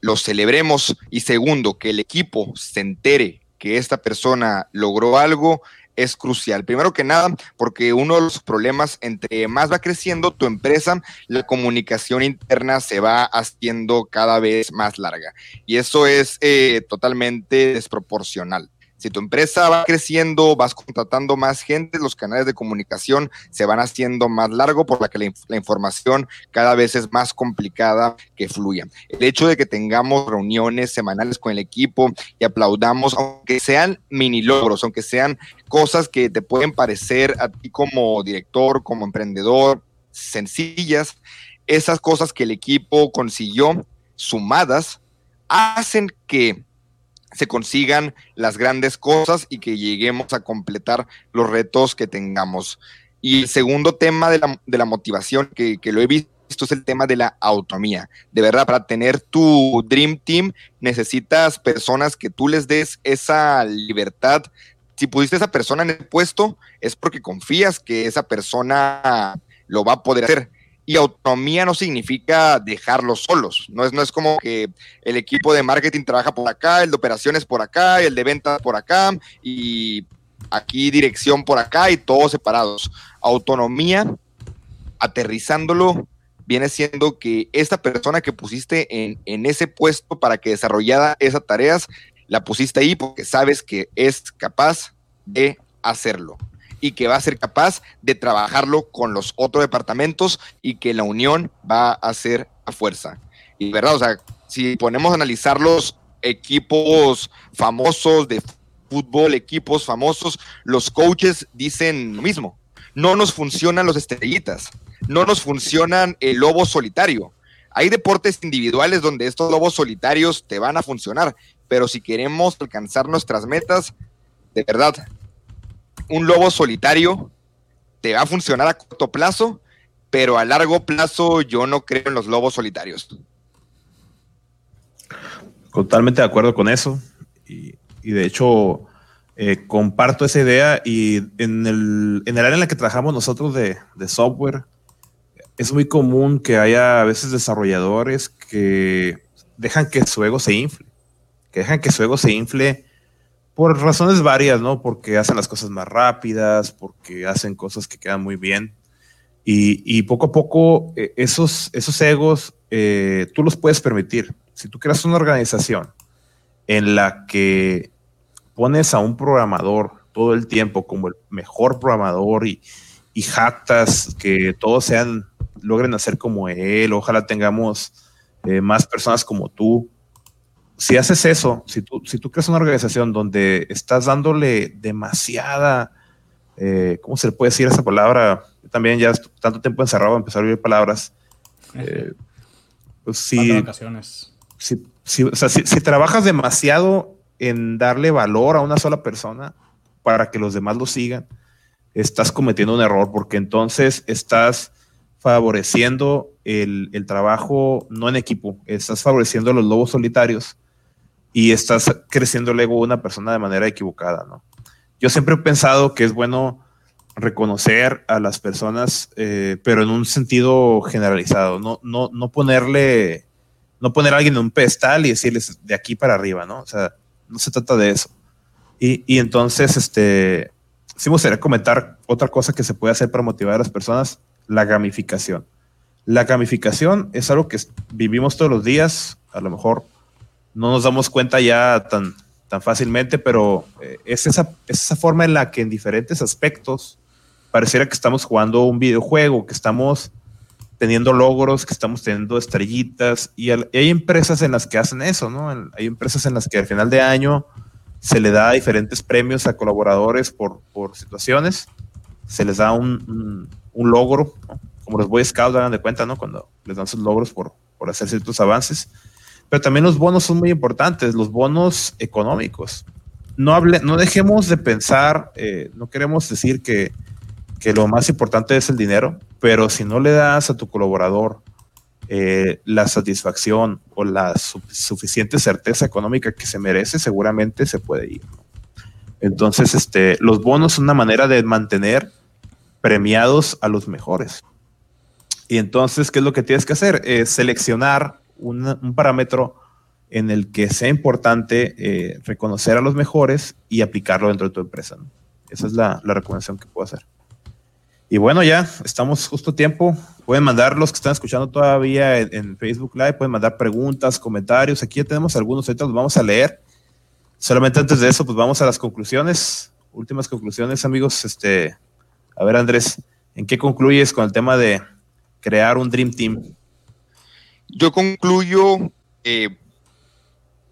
lo celebremos. Y segundo, que el equipo se entere que esta persona logró algo es crucial. Primero que nada, porque uno de los problemas, entre más va creciendo tu empresa, la comunicación interna se va haciendo cada vez más larga. Y eso es eh, totalmente desproporcional. Si tu empresa va creciendo, vas contratando más gente, los canales de comunicación se van haciendo más largo, por la que la, información cada vez es más complicada que fluya. El hecho de que tengamos reuniones semanales con el equipo y aplaudamos, aunque sean mini logros, aunque sean cosas que te pueden parecer a ti como director, como emprendedor, sencillas, esas cosas que el equipo consiguió sumadas hacen que se consigan las grandes cosas y que lleguemos a completar los retos que tengamos. Y el segundo tema de la, motivación que, lo he visto es el tema de la autonomía. De verdad, para tener tu Dream Team necesitas personas que tú les des esa libertad. Si pusiste a esa persona en el puesto, es porque confías que esa persona lo va a poder hacer y autonomía no significa dejarlos solos. No es, no es como que el equipo de marketing trabaja por acá, el de operaciones por acá, el de ventas por acá y aquí dirección por acá y todos separados. Autonomía, aterrizándolo, viene siendo que esta persona que pusiste en, en ese puesto para que desarrollara esas tareas, la pusiste ahí porque sabes que es capaz de hacerlo y que va a ser capaz de trabajarlo con los otros departamentos y que la unión va a ser a fuerza. Y verdad, o sea, si ponemos a analizar los equipos famosos de fútbol, equipos famosos, los coaches dicen lo mismo. No nos funcionan los estrellitas, no nos funcionan el lobo solitario. Hay deportes individuales donde estos lobos solitarios te van a funcionar, pero si queremos alcanzar nuestras metas, de verdad, un lobo solitario te va a funcionar a corto plazo, pero a largo plazo yo no creo en los lobos solitarios. Totalmente de acuerdo con eso. Y, de hecho, eh, comparto esa idea y en el, en el área en la que trabajamos nosotros de, de, software, es muy común que haya a veces desarrolladores que dejan que su ego se infle, que dejan que su ego se infle por razones varias, ¿no? Porque hacen las cosas más rápidas, porque hacen cosas que quedan muy bien. Y, poco a poco eh, esos, esos egos eh, tú los puedes permitir. Si tú creas una organización en la que pones a un programador todo el tiempo como el mejor programador y, y jactas que todos sean, logren hacer como él, ojalá tengamos eh, más personas como tú. Si haces eso, si tú, si tú creas una organización donde estás dándole demasiada, eh, ¿cómo se le puede decir esa palabra? Yo también ya tanto tiempo encerrado, empezar a oír palabras. Eh, pues si, si, si, o sea, si, si trabajas demasiado en darle valor a una sola persona para que los demás lo sigan, estás cometiendo un error porque entonces estás favoreciendo el, trabajo no en equipo, estás favoreciendo a los lobos solitarios y estás creciendo el ego de una persona de manera equivocada, ¿no? Yo siempre he pensado que es bueno reconocer a las personas, eh, pero en un sentido generalizado, no, no, no ponerle, no poner a alguien en un pedestal y decirles de aquí para arriba, ¿no? O sea, no se trata de eso. Y, y entonces, este, sí me gustaría comentar otra cosa que se puede hacer para motivar a las personas, la gamificación. La gamificación es algo que vivimos todos los días, a lo mejor no nos damos cuenta ya tan, tan fácilmente, pero eh, es, esa, esa forma en la que en diferentes aspectos pareciera que estamos jugando un videojuego, que estamos teniendo logros, que estamos teniendo estrellitas, y, hay empresas en las que hacen eso, ¿no? Hay empresas en las que al final de año se le da diferentes premios a colaboradores por, por situaciones, se les da un, un, logro, como los Boy Scouts dan de cuenta, ¿no? Cuando les dan sus logros por, por hacer ciertos avances. Pero también los bonos son muy importantes, los bonos económicos. No, hable, no dejemos de pensar, eh, no queremos decir que, que lo más importante es el dinero, pero si no le das a tu colaborador eh, la satisfacción o la suficiente certeza económica que se merece, seguramente se puede ir. Entonces, este, los bonos son una manera de mantener premiados a los mejores. Y entonces, ¿qué es lo que tienes que hacer? Es seleccionar un parámetro en el que sea importante eh, reconocer a los mejores y aplicarlo dentro de tu empresa. Esa es la, la recomendación que puedo hacer. Y bueno, ya estamos justo a tiempo. Pueden mandar los que están escuchando todavía en, Facebook Live, pueden mandar preguntas, comentarios. Aquí ya tenemos algunos, ahorita los vamos a leer. Solamente antes de eso, pues vamos a las conclusiones. Últimas conclusiones, amigos. Este, a ver, Andrés, ¿en qué concluyes con el tema de crear un Dream Team? Yo concluyo,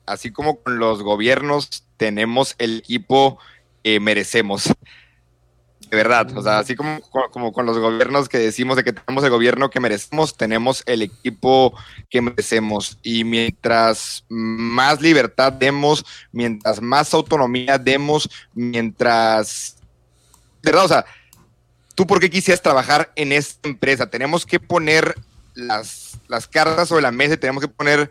así como con los gobiernos, tenemos el equipo que merecemos de verdad, o sea, así como, como con los gobiernos que decimos de que tenemos el gobierno que merecemos, tenemos el equipo que merecemos. Y mientras más libertad demos, mientras más autonomía demos, mientras... De verdad, o sea, ¿tú por qué quisieras trabajar en esta empresa? Tenemos que poner las, las cartas sobre la mesa, tenemos que poner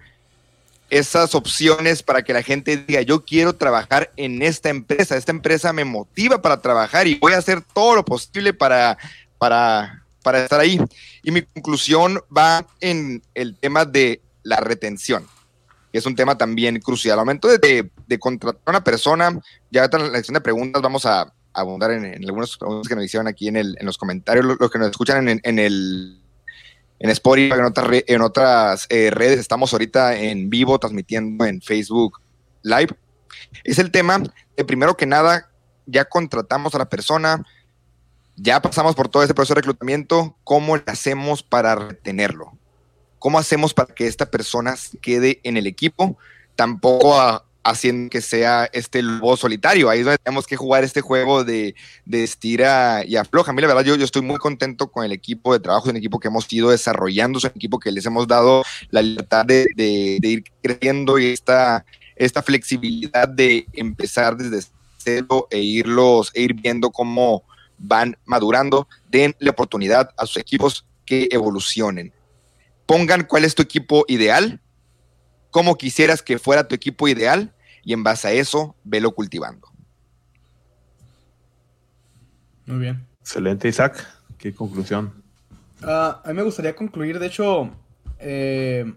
esas opciones para que la gente diga, yo quiero trabajar en esta empresa, esta empresa me motiva para trabajar y voy a hacer todo lo posible para, para, para estar ahí. Y mi conclusión va en el tema de la retención, que es un tema también crucial. Al momento de, de, contratar a una persona, ya en la sección de preguntas vamos a abundar en, en algunas preguntas que nos hicieron aquí en, el, en los comentarios, los, que nos escuchan en el en Spotify, en en otras eh, redes. Estamos ahorita en vivo transmitiendo en Facebook Live. Es el tema de primero que nada, ya contratamos a la persona, ya pasamos por todo ese proceso de reclutamiento, ¿cómo le hacemos para retenerlo? ¿Cómo hacemos para que esta persona quede en el equipo? Tampoco a, haciendo que sea este lobo solitario. Ahí es donde tenemos que jugar este juego de, estira y afloja. A mí la verdad yo, yo estoy muy contento con el equipo de trabajo, es un equipo que hemos ido desarrollando, es un equipo que les hemos dado la libertad de, ir creciendo y esta, esta flexibilidad de empezar desde cero e irlos, e ir viendo cómo van madurando. Den la oportunidad a sus equipos que evolucionen. Pongan cuál es tu equipo ideal, cómo quisieras que fuera tu equipo ideal y en base a eso, velo cultivando. Muy bien. Excelente, Isaac. ¿Qué conclusión? Ah, a mí me gustaría concluir, de hecho, eh,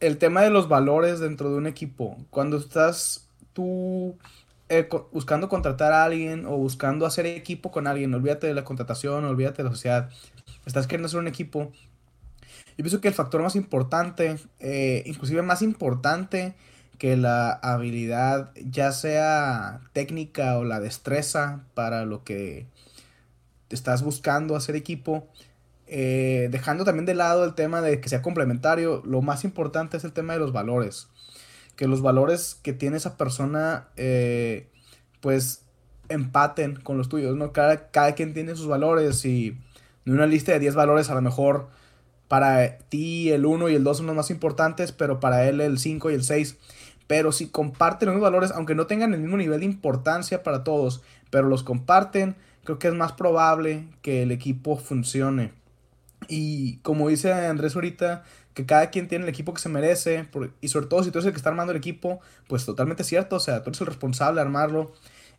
el tema de los valores dentro de un equipo. Cuando estás tú eh, co- buscando contratar a alguien o buscando hacer equipo con alguien, olvídate de la contratación, olvídate de la sociedad, estás queriendo hacer un equipo. Yo pienso que el factor más importante, eh, inclusive más importante que la habilidad, ya sea técnica o la destreza para lo que estás buscando hacer equipo, eh, dejando también de lado el tema de que sea complementario, lo más importante es el tema de los valores. Que los valores que tiene esa persona, eh, pues empaten con los tuyos, ¿no? Cada, cada quien tiene sus valores y en una lista de 10 valores a lo mejor para ti el 1 y el 2 son los más importantes, pero para él el 5 y el 6. Pero si comparten los mismos valores, aunque no tengan el mismo nivel de importancia para todos, pero los comparten, creo que es más probable que el equipo funcione. Y como dice Andrés ahorita, que cada quien tiene el equipo que se merece, y sobre todo si tú eres el que está armando el equipo, pues totalmente cierto, o sea, tú eres el responsable de armarlo.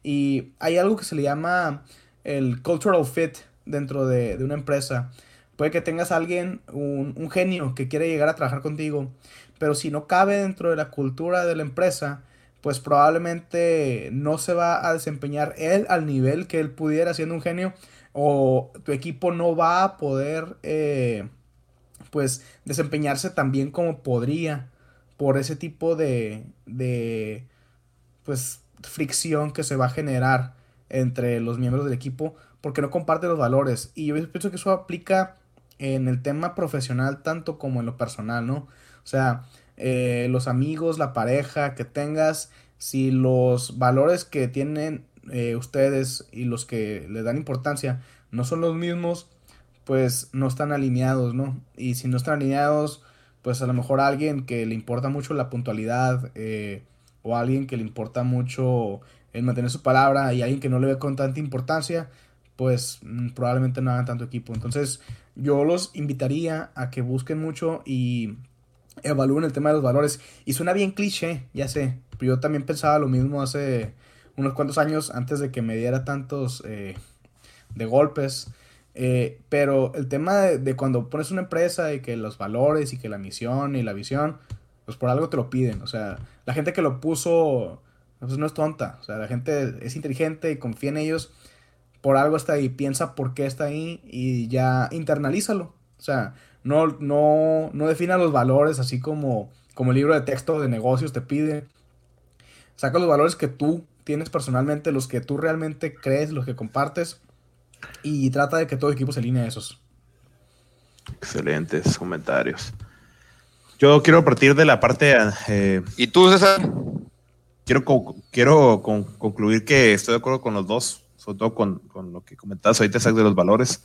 Y hay algo que se le llama el cultural fit dentro de, de una empresa. Puede que tengas alguien, un, un genio que quiere llegar a trabajar contigo, pero si no cabe dentro de la cultura de la empresa, pues probablemente no se va a desempeñar él al nivel que él pudiera siendo un genio, o tu equipo no va a poder, eh, pues, desempeñarse tan bien como podría por ese tipo de, de, pues, fricción que se va a generar entre los miembros del equipo porque no comparten los valores. Y yo pienso que eso aplica en el tema profesional tanto como en lo personal, ¿no? O sea, eh, los amigos, la pareja que tengas, si los valores que tienen eh, ustedes y los que le dan importancia no son los mismos, pues no están alineados, ¿no? Y si no están alineados, pues a lo mejor alguien que le importa mucho la puntualidad eh, o alguien que le importa mucho el mantener su palabra y alguien que no le ve con tanta importancia, pues mm, probablemente no hagan tanto equipo. Entonces yo los invitaría a que busquen mucho y evalúen el tema de los valores. Y suena bien cliché, ya sé, pero yo también pensaba lo mismo hace unos cuantos años antes de que me diera tantos eh, de golpes. Eh, pero el tema de, de cuando pones una empresa y que los valores y que la misión y la visión, pues por algo te lo piden. O sea, la gente que lo puso, pues no es tonta. O sea, la gente es inteligente y confía en ellos. Por algo está ahí, piensa por qué está ahí y ya internalízalo. O sea, no, no, no defina los valores así como, como el libro de texto de negocios te pide. Saca los valores que tú tienes personalmente, los que tú realmente crees, los que compartes y trata de que todo el equipo se alinee a esos. Excelentes comentarios. Yo quiero partir de la parte. eh, ¿Y tú, César? quiero quiero con- concluir que estoy de acuerdo con los dos, sobre todo con, con lo que comentabas ahorita, Zach, de los valores.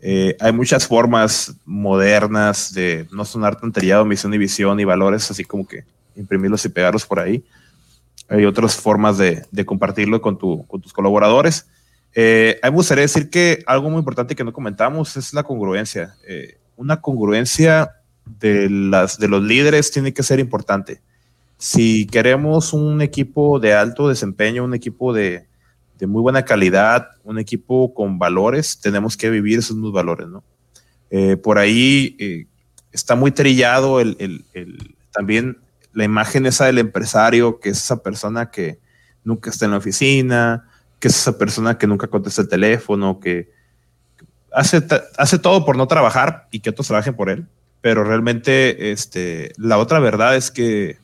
Eh, hay muchas formas modernas de no sonar tan trillado, misión y visión y valores, así como que imprimirlos y pegarlos por ahí. Hay otras formas de, de compartirlo con, tu, con tus colaboradores. Eh, a mí me gustaría decir que algo muy importante que no comentamos es la congruencia. Eh, una congruencia de, las, de los líderes tiene que ser importante. Si queremos un equipo de alto desempeño, un equipo de, de muy buena calidad, un equipo con valores, tenemos que vivir esos mismos valores, ¿no? Eh, por ahí eh, está muy trillado el, el- el- también la imagen esa del empresario, que es esa persona que nunca está en la oficina, que es esa persona que nunca contesta el teléfono, que hace, hace todo por no trabajar y que otros trabajen por él. Pero realmente este, la otra verdad es que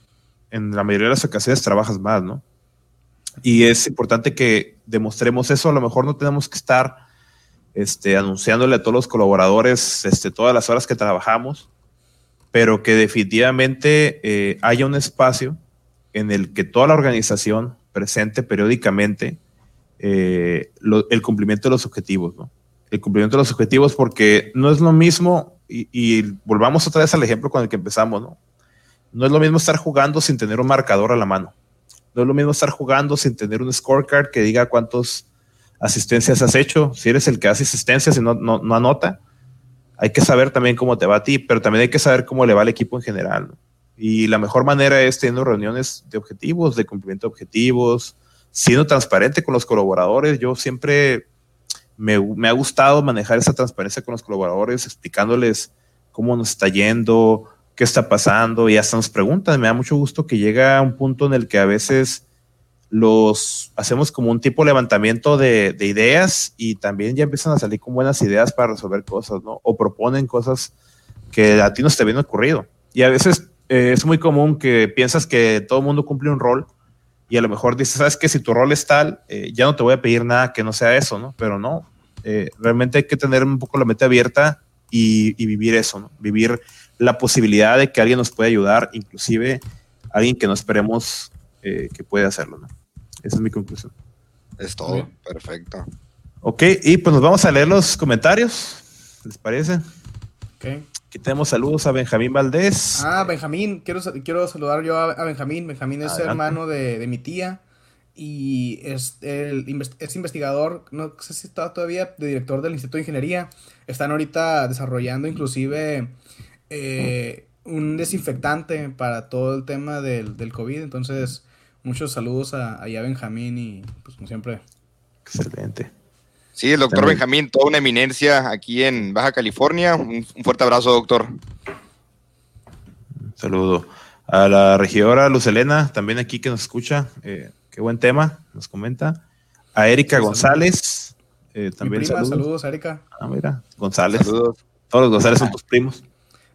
en la mayoría de las ocasiones trabajas más, ¿no? Y es importante que demostremos eso. A lo mejor no tenemos que estar este, anunciándole a todos los colaboradores este, todas las horas que trabajamos, pero que definitivamente eh, haya un espacio en el que toda la organización presente periódicamente eh, el cumplimiento de los objetivos, ¿no? El cumplimiento de los objetivos porque no es lo mismo, y, y volvamos otra vez al ejemplo con el que empezamos, ¿no? No es lo mismo estar jugando sin tener un marcador a la mano. No es lo mismo estar jugando sin tener un scorecard que diga cuántas asistencias has hecho. Si eres el que hace asistencias y no, no, no anota, hay que saber también cómo te va a ti, pero también hay que saber cómo le va al equipo en general. Y la mejor manera es teniendo reuniones de objetivos, de cumplimiento de objetivos, siendo transparente con los colaboradores. Yo siempre me, me ha gustado manejar esa transparencia con los colaboradores, explicándoles cómo nos está yendo, qué está pasando, y hasta nos preguntan. Me da mucho gusto que llega a un punto en el que a veces los hacemos como un tipo de levantamiento de, de ideas y también ya empiezan a salir con buenas ideas para resolver cosas, ¿no? O proponen cosas que a ti no te habían ocurrido. Y a veces eh, es muy común que piensas que todo el mundo cumple un rol y a lo mejor dices, sabes que si tu rol es tal, eh, ya no te voy a pedir nada que no sea eso, ¿no? Pero no, eh, realmente hay que tener un poco la mente abierta y, y vivir eso, ¿no? Vivir la posibilidad de que alguien nos pueda ayudar, inclusive alguien que no esperemos eh, que puede hacerlo, ¿no? Esa es mi conclusión. Es todo. Perfecto. Ok, y pues nos vamos a leer los comentarios, ¿les parece? Ok. Aquí tenemos saludos a Benjamín Valdés. Ah, Benjamín, quiero, quiero saludar yo a, a Benjamín. Benjamín es Adelante. hermano de, de mi tía y es, el, es investigador, no sé si está todavía de director del Instituto de Ingeniería. Están ahorita desarrollando inclusive eh, un desinfectante para todo el tema del, del COVID. Entonces, muchos saludos a, allá a Benjamín y pues como siempre. Excelente. Sí, el doctor También. Benjamín, toda una eminencia aquí en Baja California. Un, un fuerte abrazo, doctor. Un saludo a la regidora Luz Elena, también aquí que nos escucha. eh, qué buen tema, nos comenta. A Erika González, eh, Mi también prima, saludos. saludos, Erika. Ah, mira, González. Saludos. Todos los González son tus primos.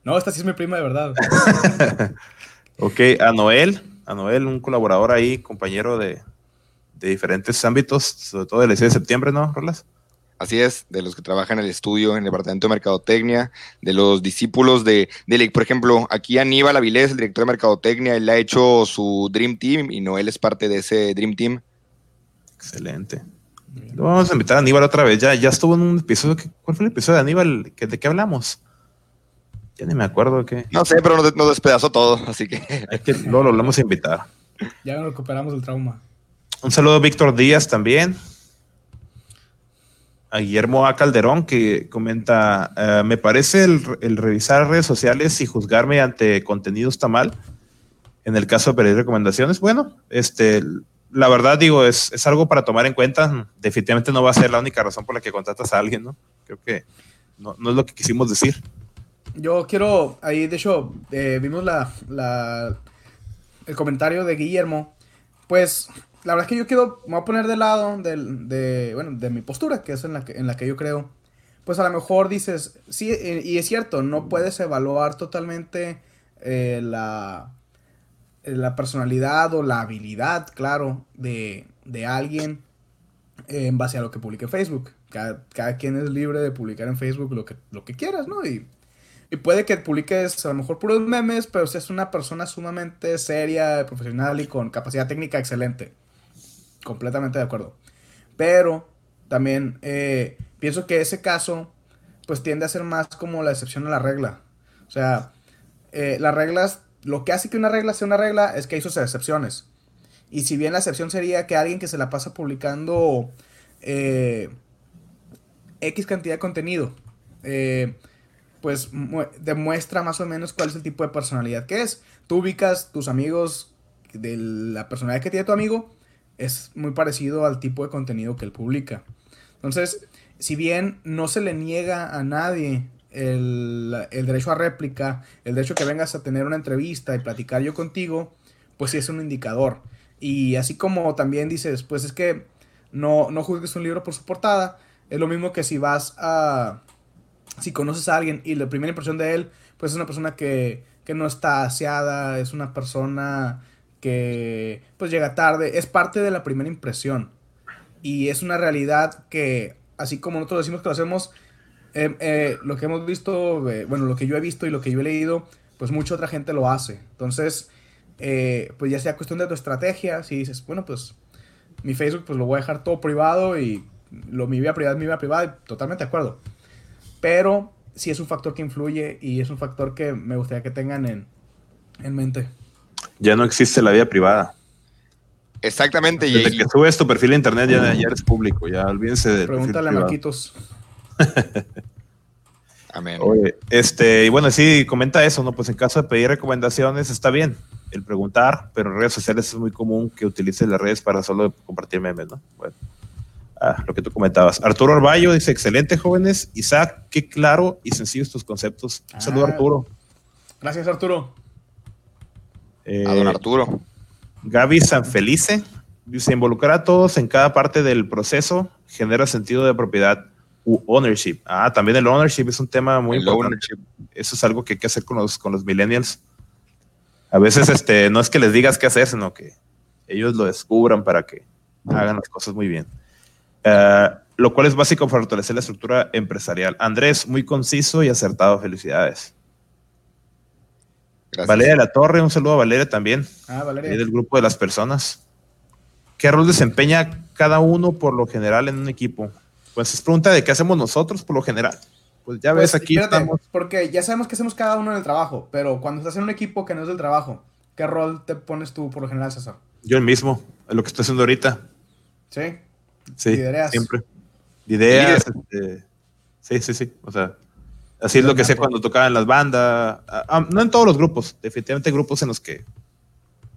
No, esta sí es mi prima de verdad. Ok, a Noel, a Noel, un colaborador ahí, compañero de, de diferentes ámbitos, sobre todo del 6 de septiembre, ¿no, Rolas? Así es, de los que trabajan en el estudio, en el departamento de mercadotecnia, de los discípulos de, de- por ejemplo, aquí Aníbal Avilés, el director de mercadotecnia, él ha hecho su Dream Team y Noel es parte de ese Dream Team. Excelente. Lo vamos a invitar a Aníbal otra vez. Ya, ya estuvo en un episodio. ¿Cuál fue el episodio de Aníbal? ¿Que- ¿De qué hablamos? Ya ni me acuerdo qué. No sé, pero nos, nos despedazó todo, así que Hay que luego lo vamos a invitar. Ya nos recuperamos del trauma. Un saludo a Víctor Díaz también. A Guillermo A. Calderón que comenta, eh, me parece el, el revisar redes sociales y juzgar mediante contenido está mal. En el caso de pedir recomendaciones, bueno, este, la verdad digo, es, es algo para tomar en cuenta. Definitivamente no va a ser la única razón por la que contratas a alguien, ¿no? Creo que no, no es lo que quisimos decir. Yo quiero, ahí de hecho, eh, vimos la, la, el comentario de Guillermo. Pues la verdad es que yo quiero, me voy a poner de lado del, de, bueno, de mi postura, que es en la que, en la que yo creo. Pues a lo mejor dices, sí, eh, y es cierto, no puedes evaluar totalmente eh, la, eh, la personalidad o la habilidad, claro, de, de alguien eh, en base a lo que publique Facebook. Cada, cada quien es libre de publicar en Facebook lo que, lo que quieras, ¿no? Y, y puede que publiques a lo mejor puros memes, pero si es una persona sumamente seria, profesional y con capacidad técnica excelente. Completamente de acuerdo. Pero también eh, pienso que ese caso pues tiende a ser más como la excepción a la regla. O sea, eh, las reglas, lo que hace que una regla sea una regla es que hay sus excepciones. Y si bien la excepción sería que alguien que se la pasa publicando eh, X cantidad de contenido, eh, pues mu- demuestra más o menos cuál es el tipo de personalidad que es. Tú ubicas tus amigos de la personalidad que tiene tu amigo, es muy parecido al tipo de contenido que él publica. Entonces, si bien no se le niega a nadie el, el derecho a réplica, el derecho que vengas a tener una entrevista y platicar yo contigo, pues sí es un indicador. Y así como también dices, pues es que no, no juzgues un libro por su portada, es lo mismo que si vas a, si conoces a alguien y la primera impresión de él, pues es una persona que, que no está aseada, es una persona que pues llega tarde, es parte de la primera impresión. Y es una realidad que, así como nosotros decimos que lo hacemos, eh, eh, lo que hemos visto, eh, bueno, lo que yo he visto y lo que yo he leído, pues mucha otra gente lo hace. Entonces, eh, pues ya sea cuestión de tu estrategia, si dices, bueno, pues mi Facebook pues lo voy a dejar todo privado y lo, mi vida privada es mi vida privada, totalmente de acuerdo. Pero sí es un factor que influye y es un factor que me gustaría que tengan en, en mente. Ya no existe la vida privada. exactamente. Y, Desde que subes tu perfil de internet ya, ya eres público, ya olvídense de Pregúntale a Marquitos. amén. Oye, este, y bueno, sí, comenta eso, ¿no? Pues en caso de pedir recomendaciones está bien el preguntar, pero en redes sociales es muy común que utilices las redes para solo compartir memes, ¿no? Bueno, ah, lo que tú comentabas. Arturo Orballo dice, excelente jóvenes. Isaac, qué claro y sencillos tus conceptos. Un saludo Ah. Arturo. Gracias, Arturo. Eh, A don Arturo. Gaby Sanfelice Dice, involucrar a todos en cada parte del proceso genera sentido de propiedad u ownership. Ah, también el ownership es un tema muy El importante. ownership. Eso es algo que hay que hacer con los, con los millennials. A veces este, no es que les digas qué hacer, sino que ellos lo descubran para que hagan las cosas muy bien. Eh, lo cual es básico para fortalecer la estructura empresarial. Andrés, muy conciso y acertado. Felicidades. Gracias. Valeria de la Torre, un saludo a Valeria también, Ah, Valeria. del grupo de las personas. ¿Qué rol desempeña cada uno por lo general en un equipo? Pues es pregunta de qué hacemos nosotros por lo general. Pues ya ves, Pues, aquí espérate, estamos. Porque ya sabemos que hacemos cada uno en el trabajo, pero cuando estás en un equipo que no es del trabajo, ¿qué rol te pones tú por lo general, César? Yo el mismo, es lo que estoy haciendo ahorita. ¿Sí? Sí, siempre. Ideas. este, sí, sí, sí. O sea, así es lo que hacía cuando tocaba en las bandas. Ah, ah, no en todos los grupos, definitivamente hay grupos en los que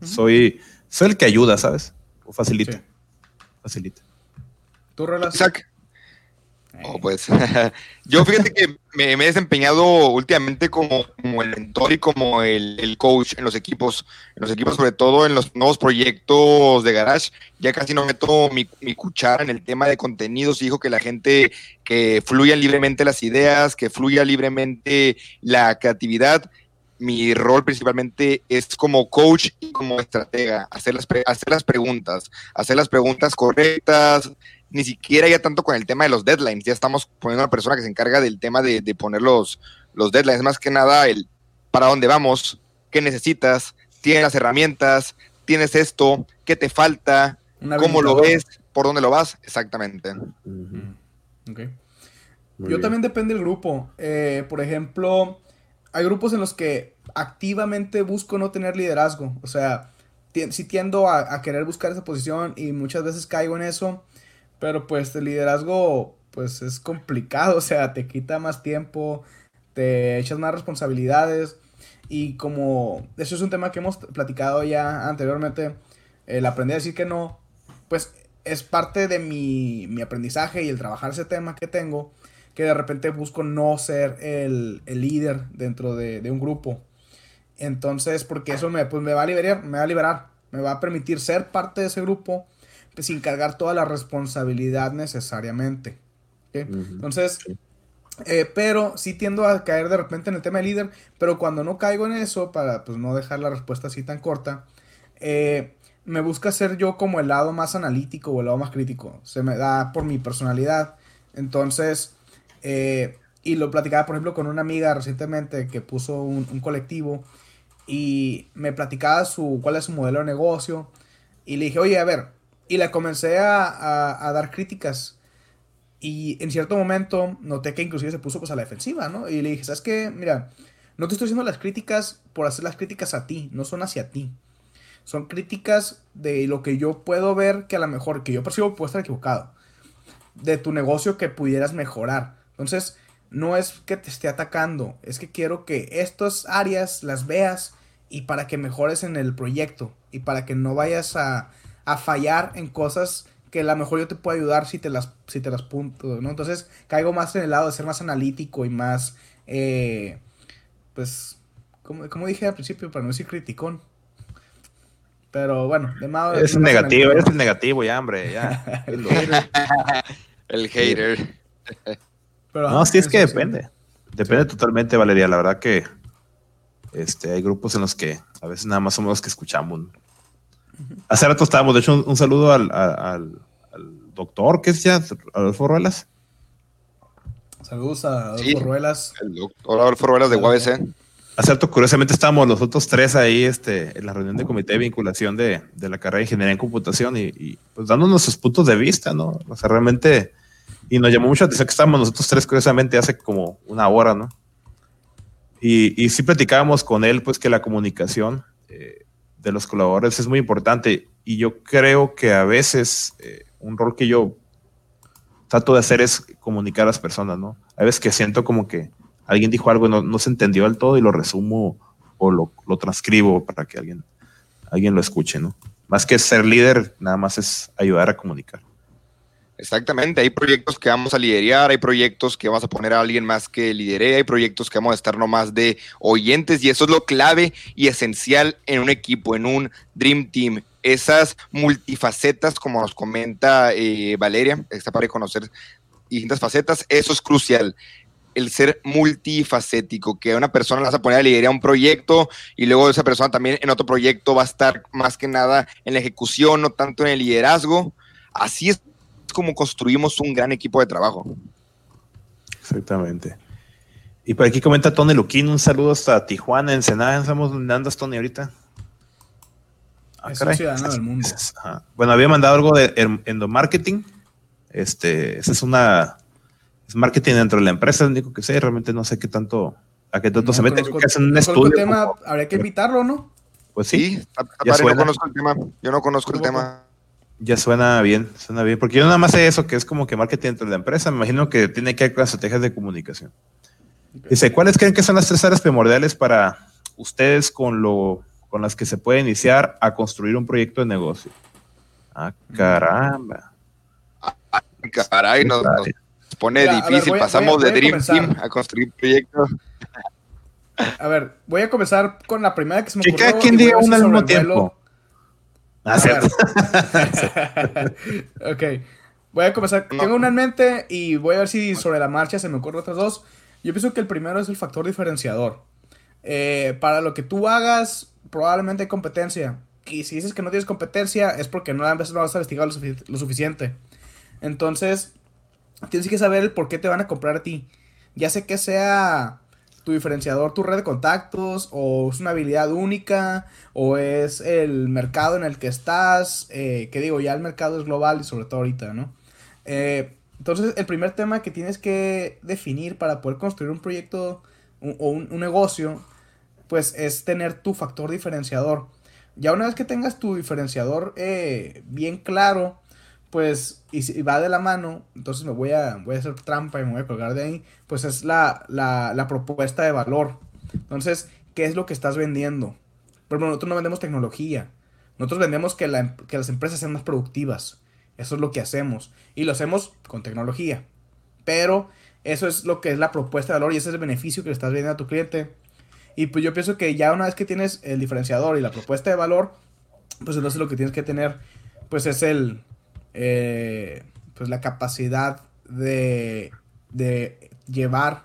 soy, soy el que ayuda, ¿sabes? O facilita. Sí. Facilita. ¿Tú? Isaac. Oh, pues yo fíjate que me, me he desempeñado últimamente como, como el mentor y como el, el coach en los equipos, en los equipos sobre todo en los nuevos proyectos de Garage. Ya casi no meto mi, mi cuchara en el tema de contenidos dijo que la gente que fluya libremente las ideas, que fluya libremente la creatividad. Mi rol principalmente es como coach y como estratega, hacer las, hacer las preguntas, hacer las preguntas correctas, ni siquiera ya tanto con el tema de los deadlines, ya estamos poniendo a una persona que se encarga del tema de, de poner los, los deadlines, más que nada el para dónde vamos, qué necesitas, tienes las herramientas, tienes esto, qué te falta, cómo lo ves, por dónde lo vas, exactamente. Ok. Muy Yo bien. también depende del grupo. Eh, por ejemplo, hay grupos en los que activamente busco no tener liderazgo. O sea, sí tiendo a, a querer buscar esa posición y muchas veces caigo en eso. Pero pues el liderazgo pues es complicado. O sea, te quita más tiempo, te echas más responsabilidades. Y como eso es un tema que hemos platicado ya anteriormente, el aprender a decir que no, pues es parte de mi, mi aprendizaje y el trabajar ese tema que tengo que de repente busco no ser el, el líder dentro de, de un grupo. Entonces, porque eso me, pues me va a liberar, me va a liberar, me va a permitir ser parte de ese grupo sin cargar toda la responsabilidad necesariamente. ¿ok? Ujú. Entonces, eh, pero sí tiendo a caer de repente en el tema de líder, pero cuando no caigo en eso, para pues no dejar la respuesta así tan corta, eh, me busca ser yo como el lado más analítico o el lado más crítico. Se me da por mi personalidad. Entonces, eh, y lo platicaba, por ejemplo, con una amiga recientemente que puso un, un colectivo y me platicaba su, cuál es su modelo de negocio. Y le dije, oye, a ver, y le comencé a, a- dar críticas. Y en cierto momento noté que inclusive se puso pues a la defensiva, ¿no? Y le dije, ¿sabes qué? Mira, no te estoy haciendo las críticas por hacer las críticas a ti, no son hacia ti. Son críticas de lo que yo puedo ver que a lo mejor, que yo percibo puede estar equivocado. De tu negocio que pudieras mejorar. Entonces, no es que te esté atacando, es que quiero que estas áreas las veas y para que mejores en el proyecto y para que no vayas a, a fallar en cosas que a lo mejor yo te puedo ayudar si te las, si te las punto, ¿no? Entonces caigo más en el lado de ser más analítico y más, eh, pues, como, como dije al principio, para no decir criticón. Pero bueno, de modo... Es negativo, eres el negativo ya, hombre. Ya. El hater. El hater. Pero, No, sí es que sí. depende. Depende totalmente, Valeria. La verdad que este, hay grupos en los que a veces nada más somos los que escuchamos. ¿no? Hace rato estábamos, de hecho, un, un saludo al, al- al doctor, que es ya? Adolfo Ruelas. Saludos a Adolfo Sí. Ruelas. El doctor Adolfo Ruelas de UABC. Hace rato, curiosamente, estábamos los otros tres ahí este, en la reunión de comité de vinculación de, de la carrera de ingeniería en computación y, y, pues dando nuestros puntos de vista, ¿no? O sea, realmente, y nos llamó mucho la atención que estábamos nosotros tres, curiosamente, hace como una hora, ¿no? Y, y sí platicábamos con él, pues que la comunicación eh, de los colaboradores es muy importante y yo creo que a veces eh, un rol que yo trato de hacer es comunicar a las personas, ¿no? A veces que siento como que alguien dijo algo y no, no se entendió del todo y lo resumo o lo, lo transcribo para que alguien, alguien lo escuche, ¿no? Más que ser líder, nada más es ayudar a comunicar. Exactamente, hay proyectos que vamos a liderar, hay proyectos que vamos a poner a alguien más que lidere, hay proyectos que vamos a estar nomás de oyentes y eso es lo clave y esencial en un equipo, en un Dream Team. esas multifacetas, como nos comenta eh, Valeria, está para conocer distintas facetas, eso es crucial. El ser multifacético, que una persona la vas a poner a liderar un proyecto y luego esa persona también en otro proyecto va a estar más que nada en la ejecución, no tanto en el liderazgo. Así es como construimos un gran equipo de trabajo. Exactamente. Y por aquí comenta Tony Luquín, un saludo hasta Tijuana, Ensenada. ¿Estamos dónde andas, Tony, ahorita? Ah, es un ciudadano del mundo. Bueno, había mandado algo de endomarketing. Este, esa es una es marketing dentro de la empresa, es lo único que sé, realmente no sé qué tanto, a qué tanto se mete. que hacen un estudio. Tema, habría que invitarlo, ¿no? Pues sí. sí ya no conozco el tema. Yo no conozco el tema. Ya suena bien, suena bien, porque yo nada más sé eso, que es como que marketing dentro de la empresa, me imagino que tiene que ver con estrategias de comunicación. Dice, ¿cuáles creen que son las tres áreas primordiales para ustedes con lo con las que se puede iniciar a construir un proyecto de negocio? Ah, caramba. Ah, caray, nos, pone difícil. Pasamos de Dream Team a construir proyectos. A ver, voy a comenzar con la primera que se me ocurrió. Que cada quien diga una al mismo tiempo. Ah, ok. Voy a comenzar. Tengo una en mente y voy a ver si sobre la marcha se me ocurren otras dos. Yo pienso que el primero es el factor diferenciador. Eh, para lo que tú hagas, probablemente hay competencia. Y si dices que no tienes competencia, es porque no, a veces no vas a investigar lo, suficiente. Entonces, tienes que saber el por qué te van a comprar a ti. Ya sé que sea tu diferenciador, tu red de contactos, o es una habilidad única, o es el mercado en el que estás, eh, que digo, ya el mercado es global y sobre todo ahorita, ¿no? Eh, entonces, el primer tema que tienes que definir para poder construir un proyecto o un, negocio, pues es tener tu factor diferenciador. Ya una vez que tengas tu diferenciador eh, bien claro, pues, y si va de la mano, entonces me voy a, voy a hacer trampa y me voy a colgar de ahí, pues es la, la, propuesta de valor. Entonces, ¿qué es lo que estás vendiendo? Por ejemplo, nosotros no vendemos tecnología. Nosotros vendemos que, que las empresas sean más productivas. Eso es lo que hacemos. Y lo hacemos con tecnología. Pero eso es lo que es la propuesta de valor y ese es el beneficio que le estás vendiendo a tu cliente. Y pues yo pienso que ya una vez que tienes el diferenciador y la propuesta de valor, pues entonces lo que tienes que tener, pues es el, eh, pues la capacidad de, de llevar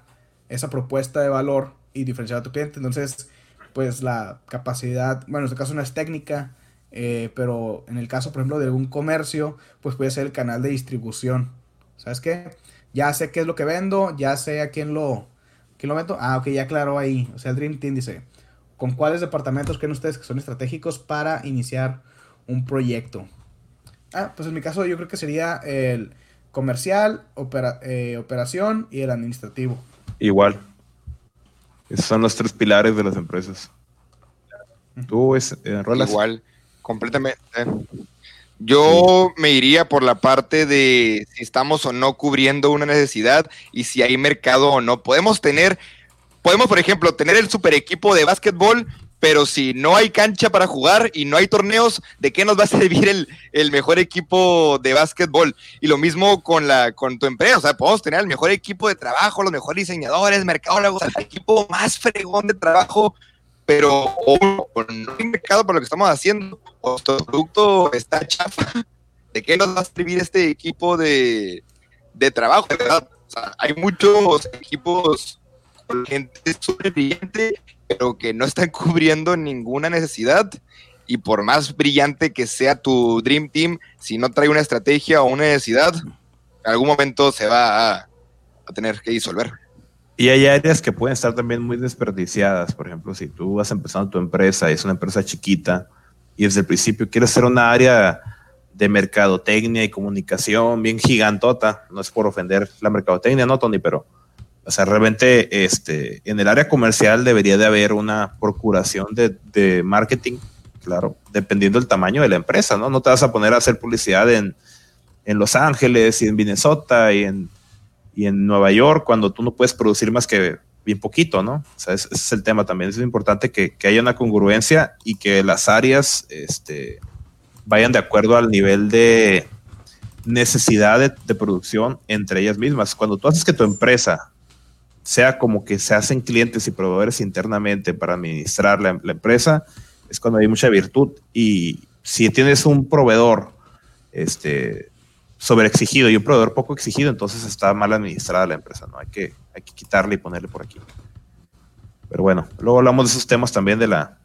esa propuesta de valor y diferenciar a tu cliente. Entonces, pues la capacidad, bueno, en este caso no es técnica, eh, pero en el caso, por ejemplo, de algún comercio, pues puede ser el canal de distribución. ¿Sabes qué? Ya sé qué es lo que vendo, ya sé a quién lo, quién lo meto. Ah, ok, ya aclaró ahí. O sea, el Dream Team dice, ¿con cuáles departamentos creen ustedes que son estratégicos para iniciar un proyecto? Ah, pues en mi caso yo creo que sería el comercial, eh, operación y el administrativo. Igual. Esos son los tres pilares de las empresas. Tú es, eh, Igual completamente. Yo me iría por la parte de si estamos o no cubriendo una necesidad y si hay mercado o no. Podemos tener, podemos, por ejemplo, tener el super equipo de básquetbol, pero si no hay cancha para jugar y no hay torneos, ¿de qué nos va a servir el, el mejor equipo de básquetbol? Y lo mismo con, la, con tu empresa, o sea, podemos tener el mejor equipo de trabajo, los mejores diseñadores, mercadólogos, el equipo más fregón de trabajo, pero o, no hay mercado para lo que estamos haciendo, o nuestro producto está chafa, ¿de qué nos va a servir este equipo de, de trabajo? ¿verdad? Hay muchos equipos gente brillante, pero que no están cubriendo ninguna necesidad. Y por más brillante que sea tu Dream Team, si no trae una estrategia o una necesidad, en algún momento se va a, a tener que disolver. Y hay áreas que pueden estar también muy desperdiciadas. Por ejemplo, si tú vas empezando tu empresa y es una empresa chiquita y desde el principio quieres ser una área de mercadotecnia y comunicación bien gigantota, no es por ofender la mercadotecnia, no, Tony, pero o sea, realmente este, en el área comercial debería de haber una procuración de, de marketing, claro, dependiendo del tamaño de la empresa, ¿no? No te vas a poner a hacer publicidad en, en Los Ángeles y en Minnesota y en y en Nueva York cuando tú no puedes producir más que bien poquito, ¿no? O sea, ese, es el tema también. Es importante que, que, haya una congruencia y que las áreas este, vayan de acuerdo al nivel de necesidad de, producción entre ellas mismas. Cuando tú haces que tu empresa sea como que se hacen clientes y proveedores internamente para administrar la, la empresa, es cuando hay mucha virtud y si tienes un proveedor este, sobreexigido y un proveedor poco exigido, entonces está mal administrada la empresa, ¿no? Hay que, hay que quitarle y ponerle por aquí. Pero bueno, luego hablamos de esos temas también de la,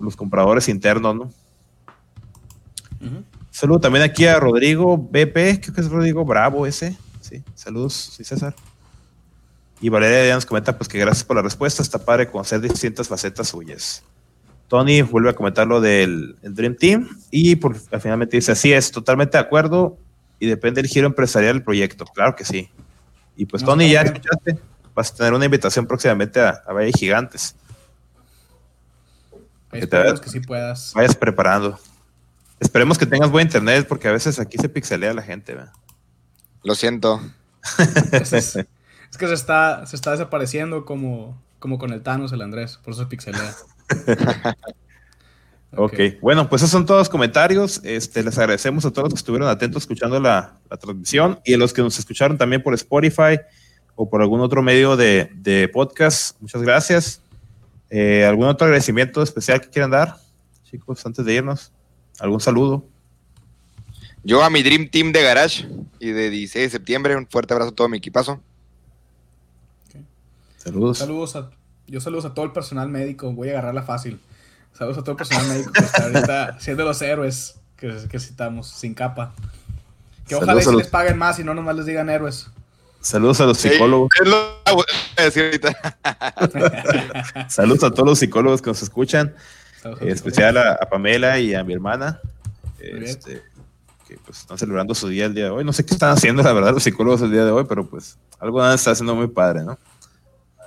los compradores internos, ¿no? Saludo también aquí a Rodrigo BP, creo que es Rodrigo Bravo ese. Sí, saludos, sí, César. Y Valeria ya nos comenta pues que gracias por la respuesta, está padre conocer distintas facetas suyas. Tony vuelve a comentar lo del Dream Team y por, finalmente dice, así es, totalmente de acuerdo y depende del giro empresarial del proyecto, claro que sí. Y pues Tony, ya escuchaste, vas a tener una invitación próximamente a, Valle Gigantes. Esperemos que sí puedas. Vayas preparando. Esperemos que tengas buen internet porque a veces aquí se pixelea la gente. Lo siento. es, que se está, se está desapareciendo como, como con el Thanos, el Andrés, por eso se pixelea. ok, bueno, pues esos son todos los comentarios. Este, les agradecemos a todos los que estuvieron atentos escuchando la, transmisión y a los que nos escucharon también por Spotify o por algún otro medio de, podcast. Muchas gracias. Eh, ¿Algún otro agradecimiento especial que quieran dar, chicos, antes de irnos? ¿Algún saludo? Yo a mi Dream Team de Garage y de 16 de septiembre, un fuerte abrazo a todo mi equipazo. Saludos. Saludos a yo saludos a todo el personal médico, voy a agarrarla fácil. Saludos a todo el personal médico que está ahorita siendo los héroes que, que citamos, sin capa. Que ojalá y les paguen más y no nomás les digan héroes. Saludos a los psicólogos. Saludos a todos los psicólogos que nos escuchan. En especial a, Pamela y a mi hermana. Este, que pues están celebrando su día el día de hoy. No sé qué están haciendo, la verdad, los psicólogos el día de hoy, pero pues algo está haciendo muy padre, ¿no?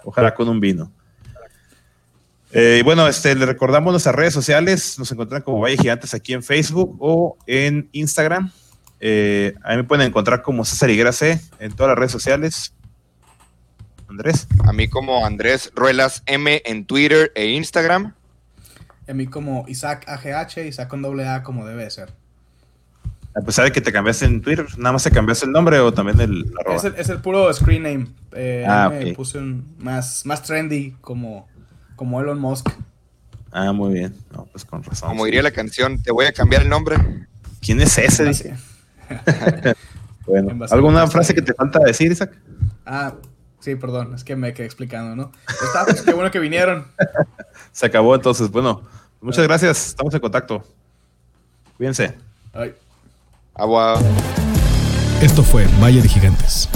Ojalá con un vino. Eh, bueno, este, le recordamos nuestras redes sociales. Nos encuentran como Valle Gigantes aquí en Facebook o en Instagram. Eh, ahí me pueden encontrar como César Higuera C en todas las redes sociales. Andrés. A mí como Andrés Ruelas M en Twitter e Instagram. A mí como Isaac AGH, Isaac con doble A como debe ser. A pesar de que te cambiaste en Twitter, ¿nada más te cambiaste el nombre o también el arroba? Es el, puro screen name. Eh, ah, me puse un más, más trendy como como Elon Musk. Ah, muy bien. No, pues con razón. Como diría la canción, te voy a cambiar el nombre. ¿Quién es ese? Dice. bueno, ¿alguna frase que te falta decir, Isaac? Ah, sí, perdón, es que me quedé explicando, ¿no? Está, pues, qué bueno que vinieron. Se acabó entonces. Bueno, muchas gracias. Estamos en contacto. Cuídense. Agua. Esto fue Valle de Gigantes